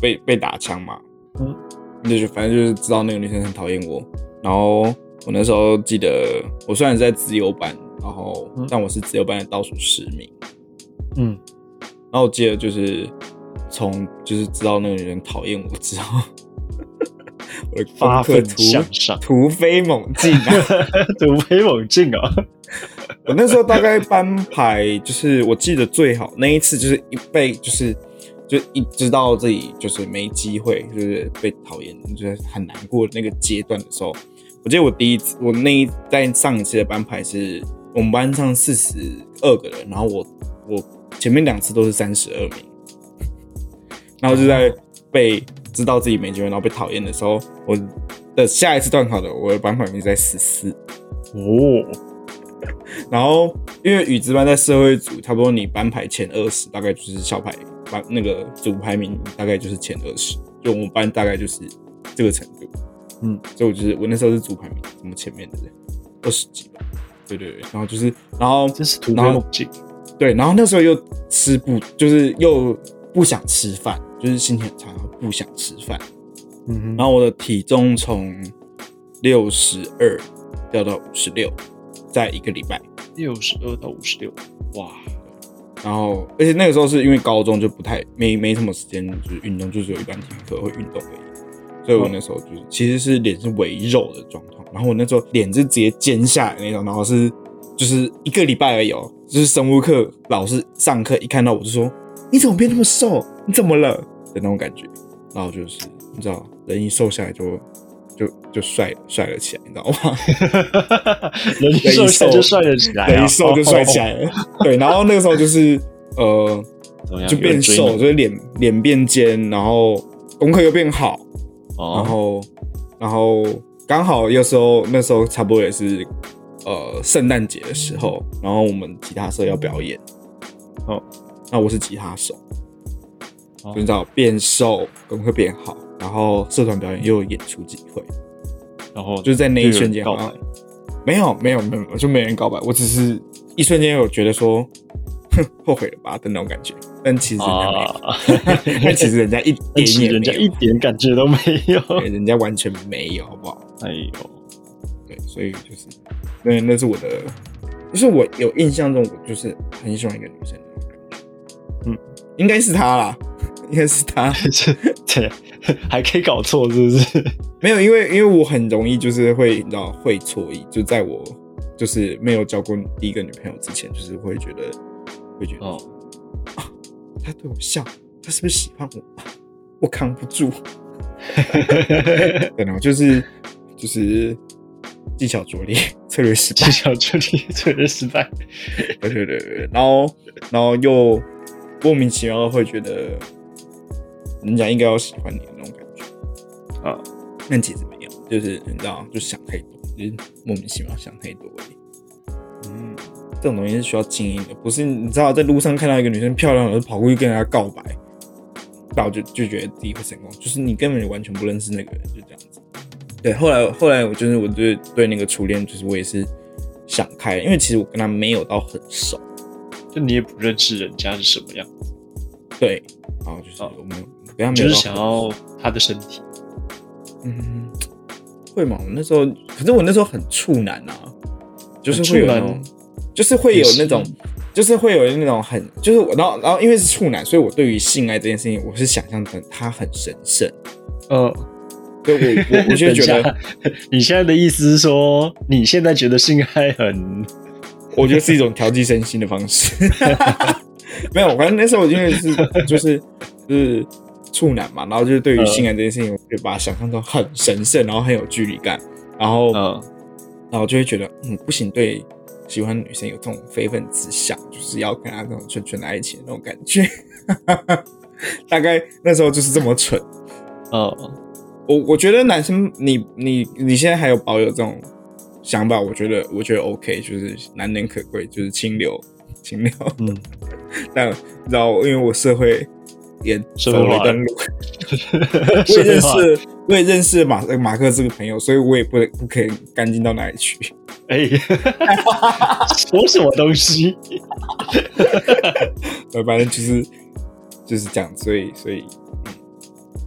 被被打枪嘛，嗯，那就反正就是知道那个女生很讨厌我，然后。我那时候记得，我虽然在自由班，然后但我是自由班的倒数十名。嗯，然后我记得就是从就是知道那个女生讨厌我之后，我的发奋向上，突飞猛进啊，*laughs* 突飞猛进啊！*laughs* 我那时候大概班排就是我记得最好那一次就是一被就是就一知道自己就是没机会，就是被讨厌，就是很难过那个阶段的时候。我记得我第一次，我那一在上一次的班排是我们班上四十二个人，然后我我前面两次都是三十二名，然后就在被知道自己没机会，然后被讨厌的时候，我的下一次段考的我的班排名在十四。哦，然后因为语资班在社会组，差不多你班排前二十，大概就是校排班那个组排名大概就是前二十，就我们班大概就是这个程度。嗯，所以我就是我那时候是组排名这么前面的？人，二十几吧。对对对，然后就是，然后这是突飞猛进。对，然后那时候又吃不，就是又不想吃饭，就是心情很差，不想吃饭。嗯哼。然后我的体重从六十二掉到五十六，在一个礼拜。六十二到五十六，哇！然后，而且那个时候是因为高中就不太没没什么时间，就是运动，就只有一班体育课会运动而已。所以我那时候就是，其实是脸是微肉的状况，然后我那时候脸是直接尖下来那种，然后是就是一个礼拜而已哦，就是生物课老师上课一看到我就说，你怎么变那么瘦？你怎么了？的那种感觉，然后就是你知道，人一瘦下来就就就帅帅了起来，你知道吗？*laughs* 人一瘦就帅了起来，人一瘦就帅起来了。对，然后那个时候就是呃，就变瘦，就是脸脸变尖，然后功课又变好。然后，然后刚好有时候那时候差不多也是，呃，圣诞节的时候，然后我们吉他社要表演，哦，那我是吉他手，你知道变瘦功课变好，然后社团表演又有演出机会，然后就在那一瞬间，没有没有没有，就没人告白，我只是一瞬间有觉得说。哼后悔了吧的那种感觉，但其实人家没有，*laughs* 但其实人家一点也人家一点感觉都没有，人家完全没有，好不好？哎呦，对，所以就是，那那是我的，就是我有印象中，我就是很喜欢一个女生嗯，应该是她啦，应该是他，*laughs* 是，对，还可以搞错是不是？没有，因为因为我很容易就是会你知道会错意，就在我就是没有交过第一个女朋友之前，就是会觉得。会觉得哦啊，他对我笑，他是不是喜欢我？我扛不住，*laughs* 可能就是就是技巧拙劣，策略失败，技巧拙劣，策略失败。对对对对，然后然后又莫名其妙的会觉得人家应该要喜欢你的那种感觉啊，但其实没有，就是你知道，就想太多，就是莫名其妙想太多而已。嗯。这种东西是需要经营的，不是你知道，在路上看到一个女生漂亮，我就跑过去跟人家告白，然后就就觉得自己会成功，就是你根本就完全不认识那个人，就这样子。对，后来后来我就是我对对那个初恋，就是我也是想开，因为其实我跟他没有到很熟，就你也不认识人家是什么样子。对，然后就是我们跟他没有，就是想要他的身体。嗯，会吗？我那时候，可是我那时候很处男啊，就是会有那种。就是会有那种，就是会有那种很，就是我然后然后因为是处男，所以我对于性爱这件事情，我是想象的他很神圣，嗯，对我我我就觉得，*laughs* 你现在的意思是说，你现在觉得性爱很，我觉得是一种调剂身心的方式。*laughs* 没有，反正那时候因为是就是就是处男嘛，然后就是对于性爱这件事情，我就把它想象成很神圣，然后很有距离感，然后嗯然后就会觉得嗯不行，对喜欢女生有这种非分之想，就是要跟她那种纯纯的爱情的那种感觉。*laughs* 大概那时候就是这么蠢。嗯，我我觉得男生，你你你现在还有保有这种想法，我觉得我觉得 OK，就是难能可贵，就是清流清流。嗯，*laughs* 但你知道，因为我社会也社会化走了一段路，*laughs* 我也认识，我也认识马马克这个朋友，所以我也不不可以干净到哪里去。哎，*laughs* 说什么东西？呃，反正就是就是这样，所以所以嗯，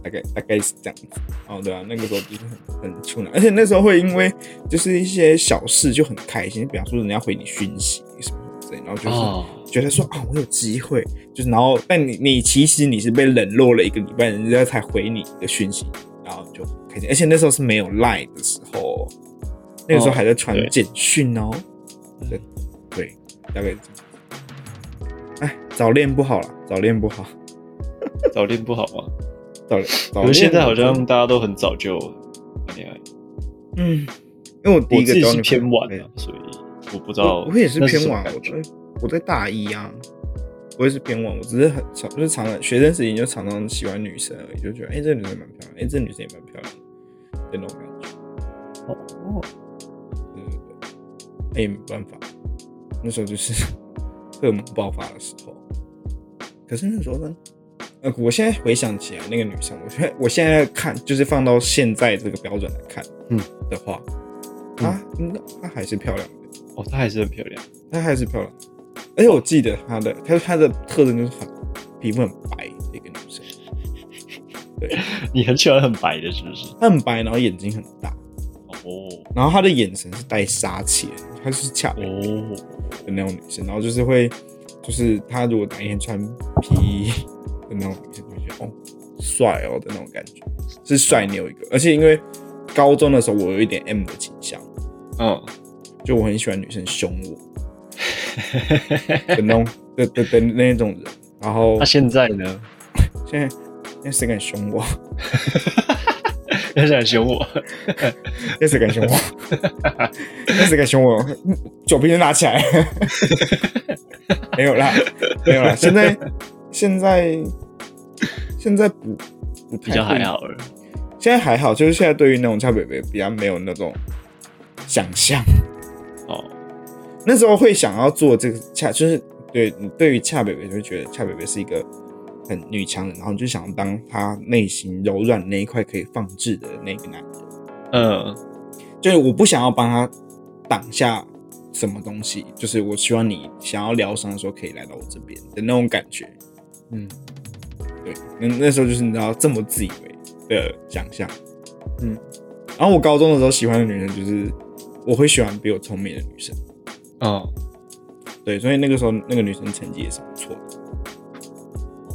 大概大概是这样子。哦，对啊，那个时候就是很很处男，而且那时候会因为就是一些小事就很开心，比方说人家回你讯息什么之类，然后就是。哦，觉得说啊，我有机会，就是然后，但你你其实你是被冷落了一个礼拜，人家才回你的讯息，然后就很开心。而且那时候是没有 Line 的时候，那个时候还在传对简讯哦。对对，大概。哎，早恋不好了，早恋不好，*laughs* 早恋不好啊？早恋。早恋可是现在好像大家都很早就谈恋爱，嗯，因为我第我自己是偏晚对的，所以我不知道我我也是偏晚，我在我在大一啊，我也是偏晚，我只是很常就是常常学生时期就常常喜欢女生而已，就觉得哎、这个女生蛮漂亮，哎、这个女生也蛮漂亮的那种感觉。哦，对对对，哎、也没办法，那时候就是 *laughs* 荷尔蒙爆发的时候。可是那时候呢，呃，我现在回想起来，那个女生，我觉得我现在看，就是放到现在这个标准来看，嗯的话，她应该她还是漂亮的。哦，她还是很漂亮，她还是漂亮，而且我记得她的，她她的特征就是很皮肤很白的一个女生，对，*laughs* 你很喜欢很白的，是不是？她很白，然后眼睛很大，哦。然后她的眼神是带杀气的，她是恰哦，的那种女生，然后就是会，就是她如果哪一天穿皮衣的那种女生，就觉得哦帅哦的那种感觉，是帅妞一个，而且因为高中的时候我有一点 M 的倾向，嗯，就我很喜欢女生凶我 *laughs* 的那种的的的那种人，然后那现在呢？*laughs* 现在现在谁敢凶我？*laughs* 谁敢凶我，谁敢凶我？谁敢凶我？酒瓶就拿起来。没有啦，没有啦。现在现在现在不不太比较会还好了。现在还好，就是现在对于那种差北北比较没有那种想象。哦，那时候会想要做这个恰，就是对你对于恰北北就会觉得恰北北是一个很女强人，然后就想当她内心柔软那一块可以放置的那个男人。嗯，就是我不想要帮他挡下什么东西，就是我希望你想要疗伤的时候可以来到我这边的那种感觉。嗯，对，那那时候就是你知道这么自以为的想象。嗯，然后我高中的时候喜欢的女生就是我会喜欢比我聪明的女生。哦，对，所以那个时候那个女生成绩也是不错的。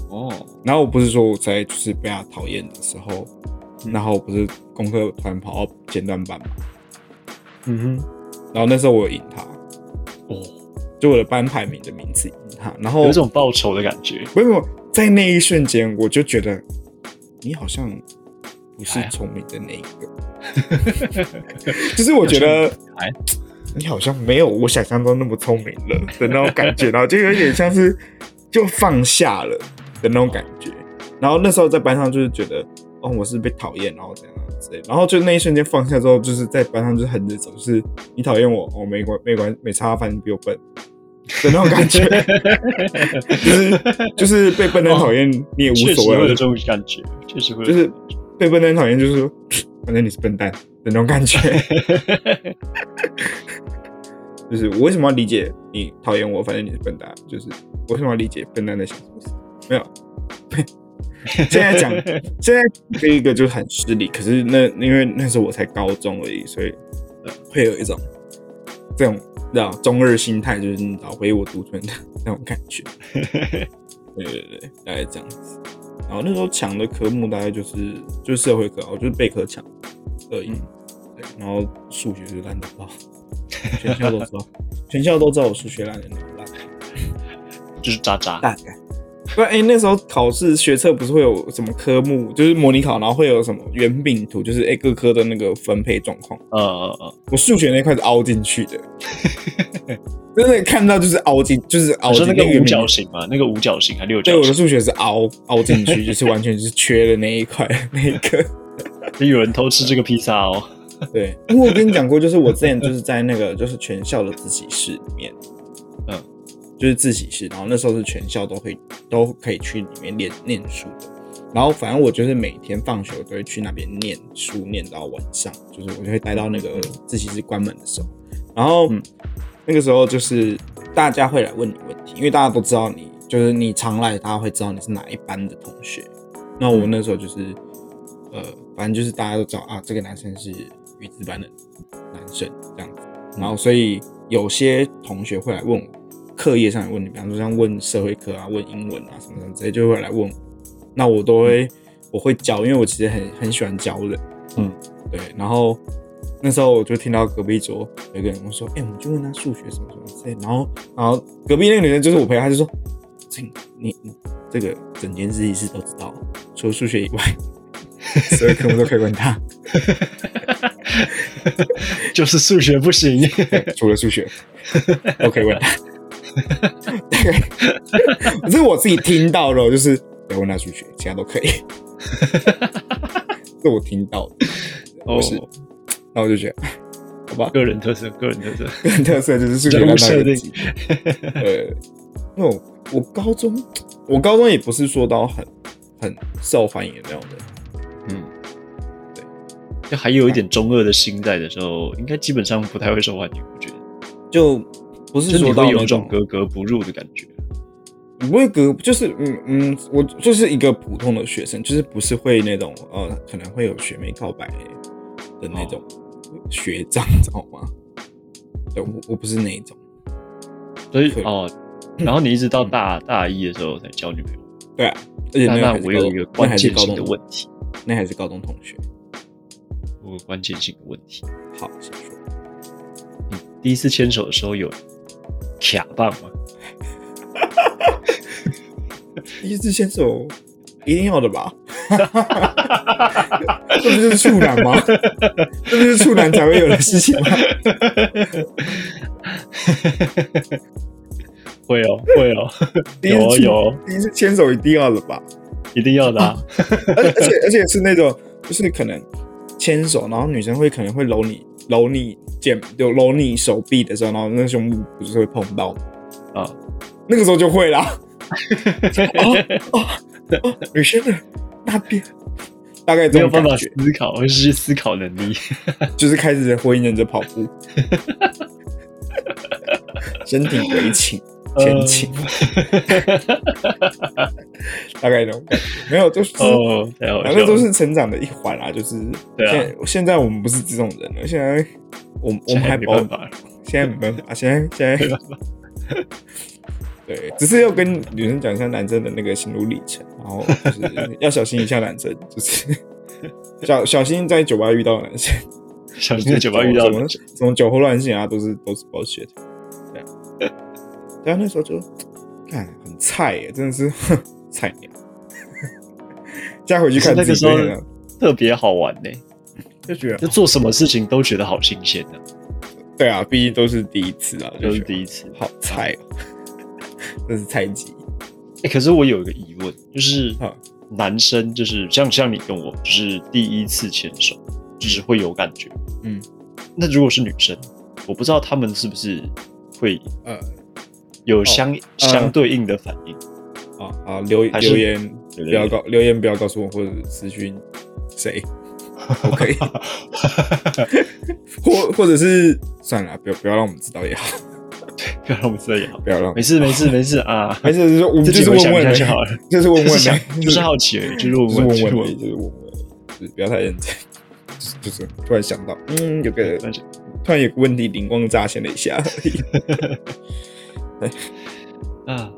哦，然后我不是说我在就是被她讨厌的时候，然后我不是功课突然跑到前段班嘛，嗯哼，然后那时候我有赢她，哦，就我的班排名的名次赢她，然后有一种报仇的感觉。没有没有，在那一瞬间我就觉得你好像不是聪明的那一个，*laughs* 就是我觉得哎，你好像没有我想象中那么聪明了的那种感觉，*laughs* 然后就有点像是就放下了的那种感觉。然后那时候在班上就是觉得，哦，我是被讨厌，然后怎样怎样之类。然后就那一瞬间放下之后，就是在班上就是横着走，就是你讨厌我，哦，没关没关没差，反正你比我笨的那种感觉，就是就是被笨蛋讨厌你也无所谓了，会有这种感觉，确实会就是被笨蛋讨厌，就是说 *tsk* 反正你是笨蛋的那种感觉。*laughs* 就是我为什么要理解你讨厌我？反正你是笨蛋，就是我为什么要理解笨蛋在想什么事？没有，现在讲 *laughs* 现在这一个就很失礼。可是那因为那时候我才高中而已，所以会有一种这种你知道中二心态，就是你知道唯我独尊的 *laughs* 那种感觉。对对对，大概这样子。然后那时候抢的科目大概就是就是社会课，我就是备课抢，二一，对，然后数学就烂到爆，全校都知道，全校都知道我数学烂的烂，*laughs* 就是渣渣。大概。*laughs* 不，哎、那时候考试学测不是会有什么科目，就是模拟考，然后会有什么圆饼图，就是哎、各科的那个分配状况。呃呃呃，我数学那块是凹进去的，*laughs* 真的看到就是凹进，就是凹进那个五圆角形嘛，那个五角形还六对，角形，我的数学是凹凹进去，*laughs* 就是完全就是缺的那一块那一个。就有人偷吃这个披萨哦。对，因为我跟你讲过，就是我之前就是在那个就是全校的自习室里面，嗯，就是自习室，然后那时候是全校都会都可以去里面念念书的。然后反正我就是每天放学我都会去那边念书，念到晚上，就是我就会待到那个自习室关门的时候。然后、嗯那个时候就是大家会来问你问题，因为大家都知道你就是你常来，大家会知道你是哪一班的同学。那我那时候就是呃，反正就是大家都知道啊，这个男生是语字班的男生这样子。然后所以有些同学会来问我课业上的问题，比方说像问社会课啊、问英文啊什么什么之类，就会来问我。那我都会我会教，因为我其实很很喜欢教人。嗯，对。然后那时候我就听到隔壁桌有一个人我说：“哎、我们就问他数学什么什么之类。”然后然后隔壁那个女生就是我朋友，她就说：“这你你这个整间自习室都知道，除了数学以外，*laughs* 所有科目都可以问他。*laughs* ”就是数学不行。*laughs* 除了数学都可以问他。对，可是我自己听到的，就是不要问他数学，其他都可以。*laughs* 是我听到的，哦不是。然后我就觉得，好吧，个人特色，个人特色。个人特色就是数学人物烂到设定一个极致。呃，因为我我高中，我高中也不是说到很很受欢迎的那种人，嗯，对，就还有一点中二的心在的时候，应该基本上不太会受欢迎。我觉得，就不是说到有一种格格不入的感觉。不会格，就是嗯嗯，我就是一个普通的学生，就是不是会那种呃，可能会有学妹告白的那种学长，知道吗？对，我我不是那一种，所以哦，*clears throat* 然后你一直到大大一的时候才交女朋友。对啊，而且那那我有一个关键性的问题，那还是高中同学。我有关键性的问题。好，请说。你第一次牵手的时候有卡棒吗？第 *laughs* 一次牵手一定要的吧？*laughs* 这不就是处男吗？这不是处男才会有的事情吗？*laughs* 会哦，会哦，有哦有哦，第一次牵手一定要的吧？一定要的啊！而而且而且是那种，就是可能牵手，然后女生会可能会搂你搂你肩，就搂你手臂的时候，然后那个胸部不是会碰到吗？啊，那个时候就会啦。哦哦哦，女生的那边，大概这没有办法思考，失去思考能力。就是开始火影忍者跑步，*laughs* 身体为倾前倾，*laughs* 大概那种感觉。没有，就是哦，太好笑了。反正都是成长的一环啦，就是对啊现在现在我们不是这种人了，现在我我们还保没办法，现在没办法，*laughs* 现在现在没办法。*laughs* 对，只是要跟女生讲一下男生的那个心路历程，然后就是要小心一下男生，就是小小心在酒吧遇到男生，小心在酒吧遇到的什么什么酒后乱性啊，都是都是 bullshit。对啊，那时候就看很菜耶，真的是菜鸟。再回去看那个时候特别好玩呢，就觉得就做什么事情都觉得好新鲜的，对啊，毕竟都是第一次啊，都是第一次。好菜哦，这是菜鸡。哎，可是我有一个疑问，就是 *laughs* 好男生就是像像你跟我，就是第一次牵手，就是会有感觉。嗯，那如果是女生，我不知道他们是不是会呃，有相相对应的反应。啊啊，留留言不要告留言不要告诉我，或者私讯谁。*laughs* 都可以，或或者是算了，不要 *laughs* 不要让我们知道也好，不要让我们知道也好，不要让没事没事没事啊，*laughs* 没事，就是说我们就是问问就好了，就是问问就是好奇而已，就是就是问问问而已，问问就是问。问，就是不要太认真，就是突然想到，嗯，有个。突然有个问题灵光乍现了一下而已。啊，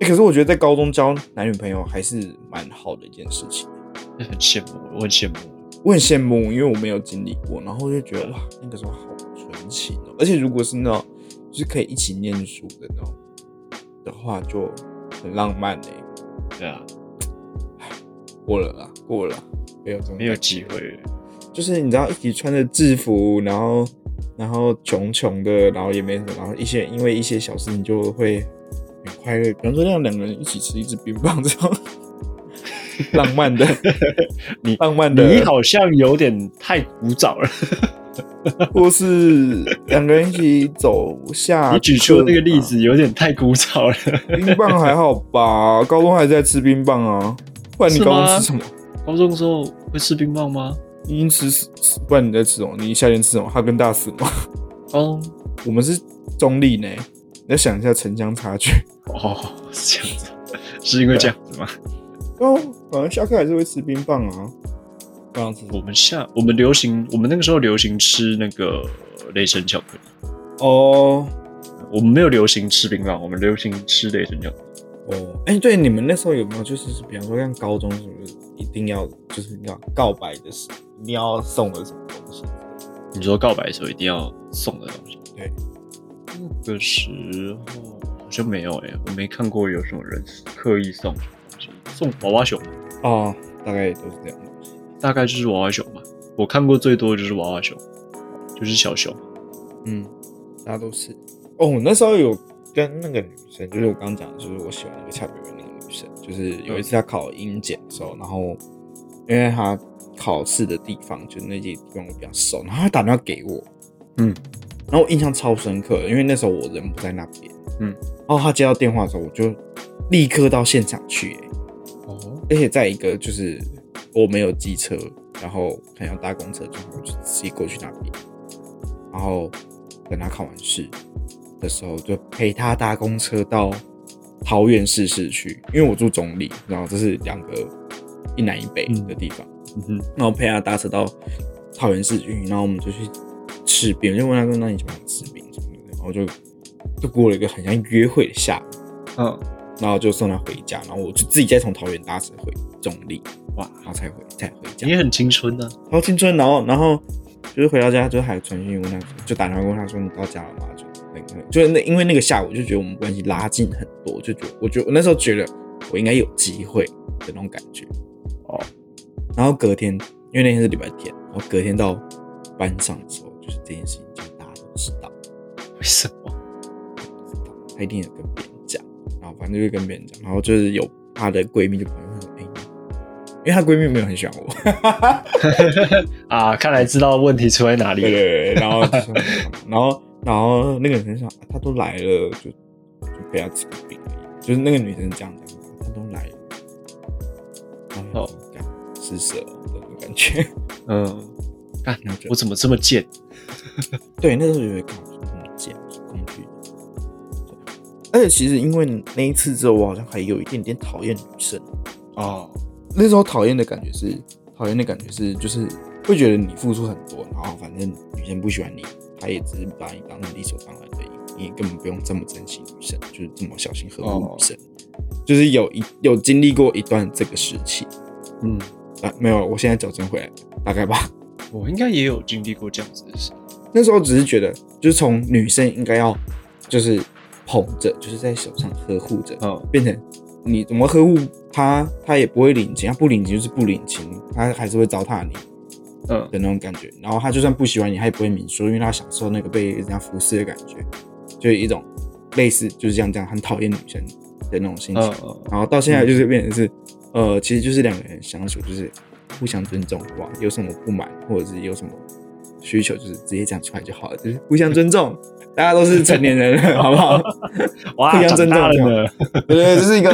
欸可是我觉得在高中交男女朋友还是蛮好的一件事情。很羡慕，我很羡慕。我很羡慕，因为我没有经历过，然后就觉得哇，那个时候好纯情哦。而且如果是那种就是可以一起念书的那种的话，就很浪漫哎。对啊，过了啦，过了，没有没有机会了。就是你知道一起穿着制服，然后然后穷穷的，然后也没什么，然后一些因为一些小事你就会很快乐，比方说让两个人一起吃一支冰棒这样浪漫的，*laughs* 你浪漫的，你好像有点太古早了。*laughs* 或是两个人一起走下。*laughs* 你举出的那个例子有点太古早了。冰棒还好吧？高中还在吃冰棒啊？不然你高中吃什么？高中的时候会吃冰棒吗？已经吃吃，不然你在吃什么？你夏天吃什么？哈根达斯吗？哦，我们是中立呢。你要想一下城乡差距。哦，是这样子，是因为这样子吗？哦，反正下课还是会吃冰棒啊。这样子，我们下我们流行，我们那个时候流行吃那个雷神巧克力。哦，我们没有流行吃冰棒，我们流行吃雷神巧克力。哦，哎，对，你们那时候有没有就是比方说像高中是不是一定要就是要告白的时候一定要送的什么东西？你说告白的时候一定要送的东西？对，那个时候好像没有哎，我没看过有什么人刻意送东西，送娃娃熊。哦，大概都是这样。大概就是娃娃熊吧，我看过最多的就是娃娃熊，就是小熊。嗯，大家都是。哦，那时候有跟那个女生，就是我刚刚讲的，就是我喜欢那个蔡北北那个女生，就是有一次她考英检的时候，然后因为她考试的地方就那些地方我比较熟，然后他打电话给我，嗯，然后我印象超深刻，因为那时候我人不在那边，嗯，然后他接到电话的时候，我就立刻到现场去，哎，哦，而且在一个就是。我没有机车，然后可能要搭公车，就我就直接过去那边，然后等他考完试的时候，就陪他搭公车到桃园市市区，因为我住中立，然后这是两个一南一北的地方，嗯然后陪他搭车到桃园市区，然后我们就去吃冰，就问他说：“那你喜欢吃冰什么的？”然后就就过了一个很像约会的下午，嗯，然后就送他回家，然后我就自己再从桃园搭车回中立。哇，然后才回才回家，也很青春呢，好青春。然后然后就是回到家，就还传讯问他，就打电话问他说你到家了吗？就那个就是那因为那个下午就觉得我们关系拉近很多，就觉得我觉得我那时候觉得我应该有机会的那种感觉。哦，然后隔天因为那天是礼拜天，然后隔天到班上的时候，就是这件事情就大家都知道，为什么？不知道，他一定有跟别人讲，然后反正就跟别人讲，然后就是有她的闺蜜就朋友说，哎。因为她闺蜜没有很喜欢我，*laughs* 啊，看来知道问题出在哪里。对对对，然后，*laughs* 然后，然后那个女生想，她都来了，就就陪她吃个饼而已。就是那个女生这样讲，她都来了，哦，施舍那种感觉。嗯，*laughs* 看我怎么这么贱？*laughs* 对，那时候就会看我这么贱，工具。而且其实因为那一次之后，我好像还有一点点讨厌女生哦。那时候讨厌的感觉是，讨厌的感觉是，就是会觉得你付出很多，然后反正女生不喜欢你，她也只是把你当成理所当然的，你根本不用这么珍惜女生，就是这么小心呵护女生，就是有一有经历过一段这个时期，嗯，啊，没有，我现在矫正回来，大概吧。我应该也有经历过这样子的事，那时候只是觉得，就是从女生应该要就是捧着，就是在手上呵护着，嗯，变成。你怎么呵护她，她也不会领情，她不领情就是不领情，她还是会糟蹋你，嗯的那种感觉。然后她就算不喜欢你，她也不会明说，因为她享受那个被人家服侍的感觉，就是一种类似就是这样这样很讨厌女生的那种心情。然后到现在就是变成是，呃，其实就是两个人相处就是互相尊重，哇，有什么不满或者是有什么需求，就是直接讲出来就好了，就是互相尊重。大家都是成年人，好不好？*laughs* 哇，互相尊重了。对 *laughs* 对，这是一个，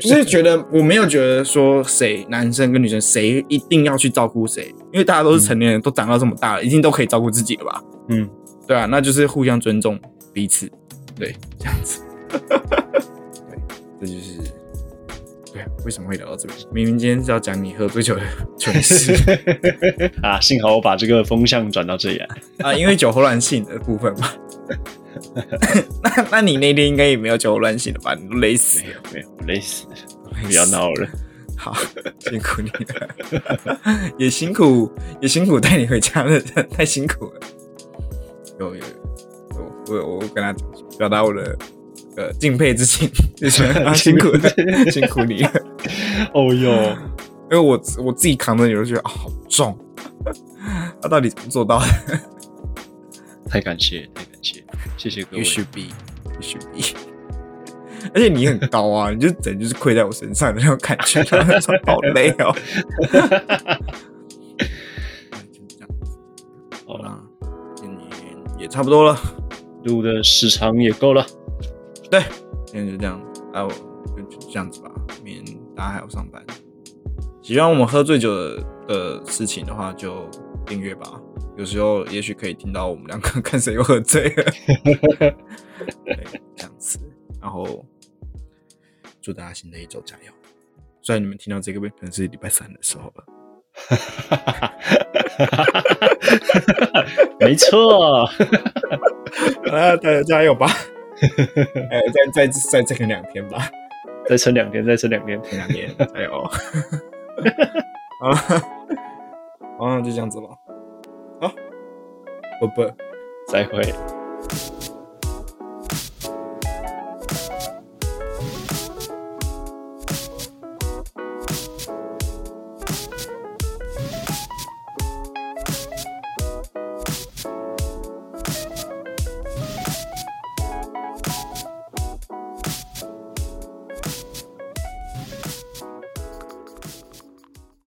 就是觉得我没有觉得说谁男生跟女生谁一定要去照顾谁，因为大家都是成年人，都长到这么大了，一定都可以照顾自己了吧？嗯，对啊，那就是互相尊重彼此，对，这样子。*laughs* 对，这就是对。为什么会聊到这边？明明今天是要讲你喝醉酒的蠢 *laughs* 事啊！幸好我把这个风向转到这里来啊，因为酒后乱性的部分嘛。*laughs* 那那你那天应该也没有酒后乱性了吧？你都累死了，没有累死了，不要闹了。好，辛苦你了，*laughs* 也辛苦也辛苦带你回家了，太辛苦了。有有有，我我跟他讲，表达我的呃敬佩之情，*laughs* 就是啊 *laughs* 辛苦了，*laughs* 辛苦你。哦哟，因为我我自己扛着你，我就觉得啊好重，他到底怎么做到的太感谢，太感谢，谢谢各位？You。should be, you should be。而且你很高啊，你就整就是跪在我身上的那种感觉，说好累哦。好了，啦，今年也差不多了。录的时长也够了。对，今天就这样，啊，我就就这样子吧，明天大家还要上班。喜欢我们喝醉酒的的事情的话，就订阅吧。有时候也许可以听到我们两个 *laughs* 看谁又喝醉了，对，这样子。然后祝大家新的一周加油！虽然你们听到这个可能是礼拜三的时候了，*laughs* 没错，*laughs* 啊，大家加油吧！*laughs* 呃，再再再再撑两天吧，再撑两天，再撑两天。撑两天，加油！好了，好，那就这样子吧。好，不不。再会。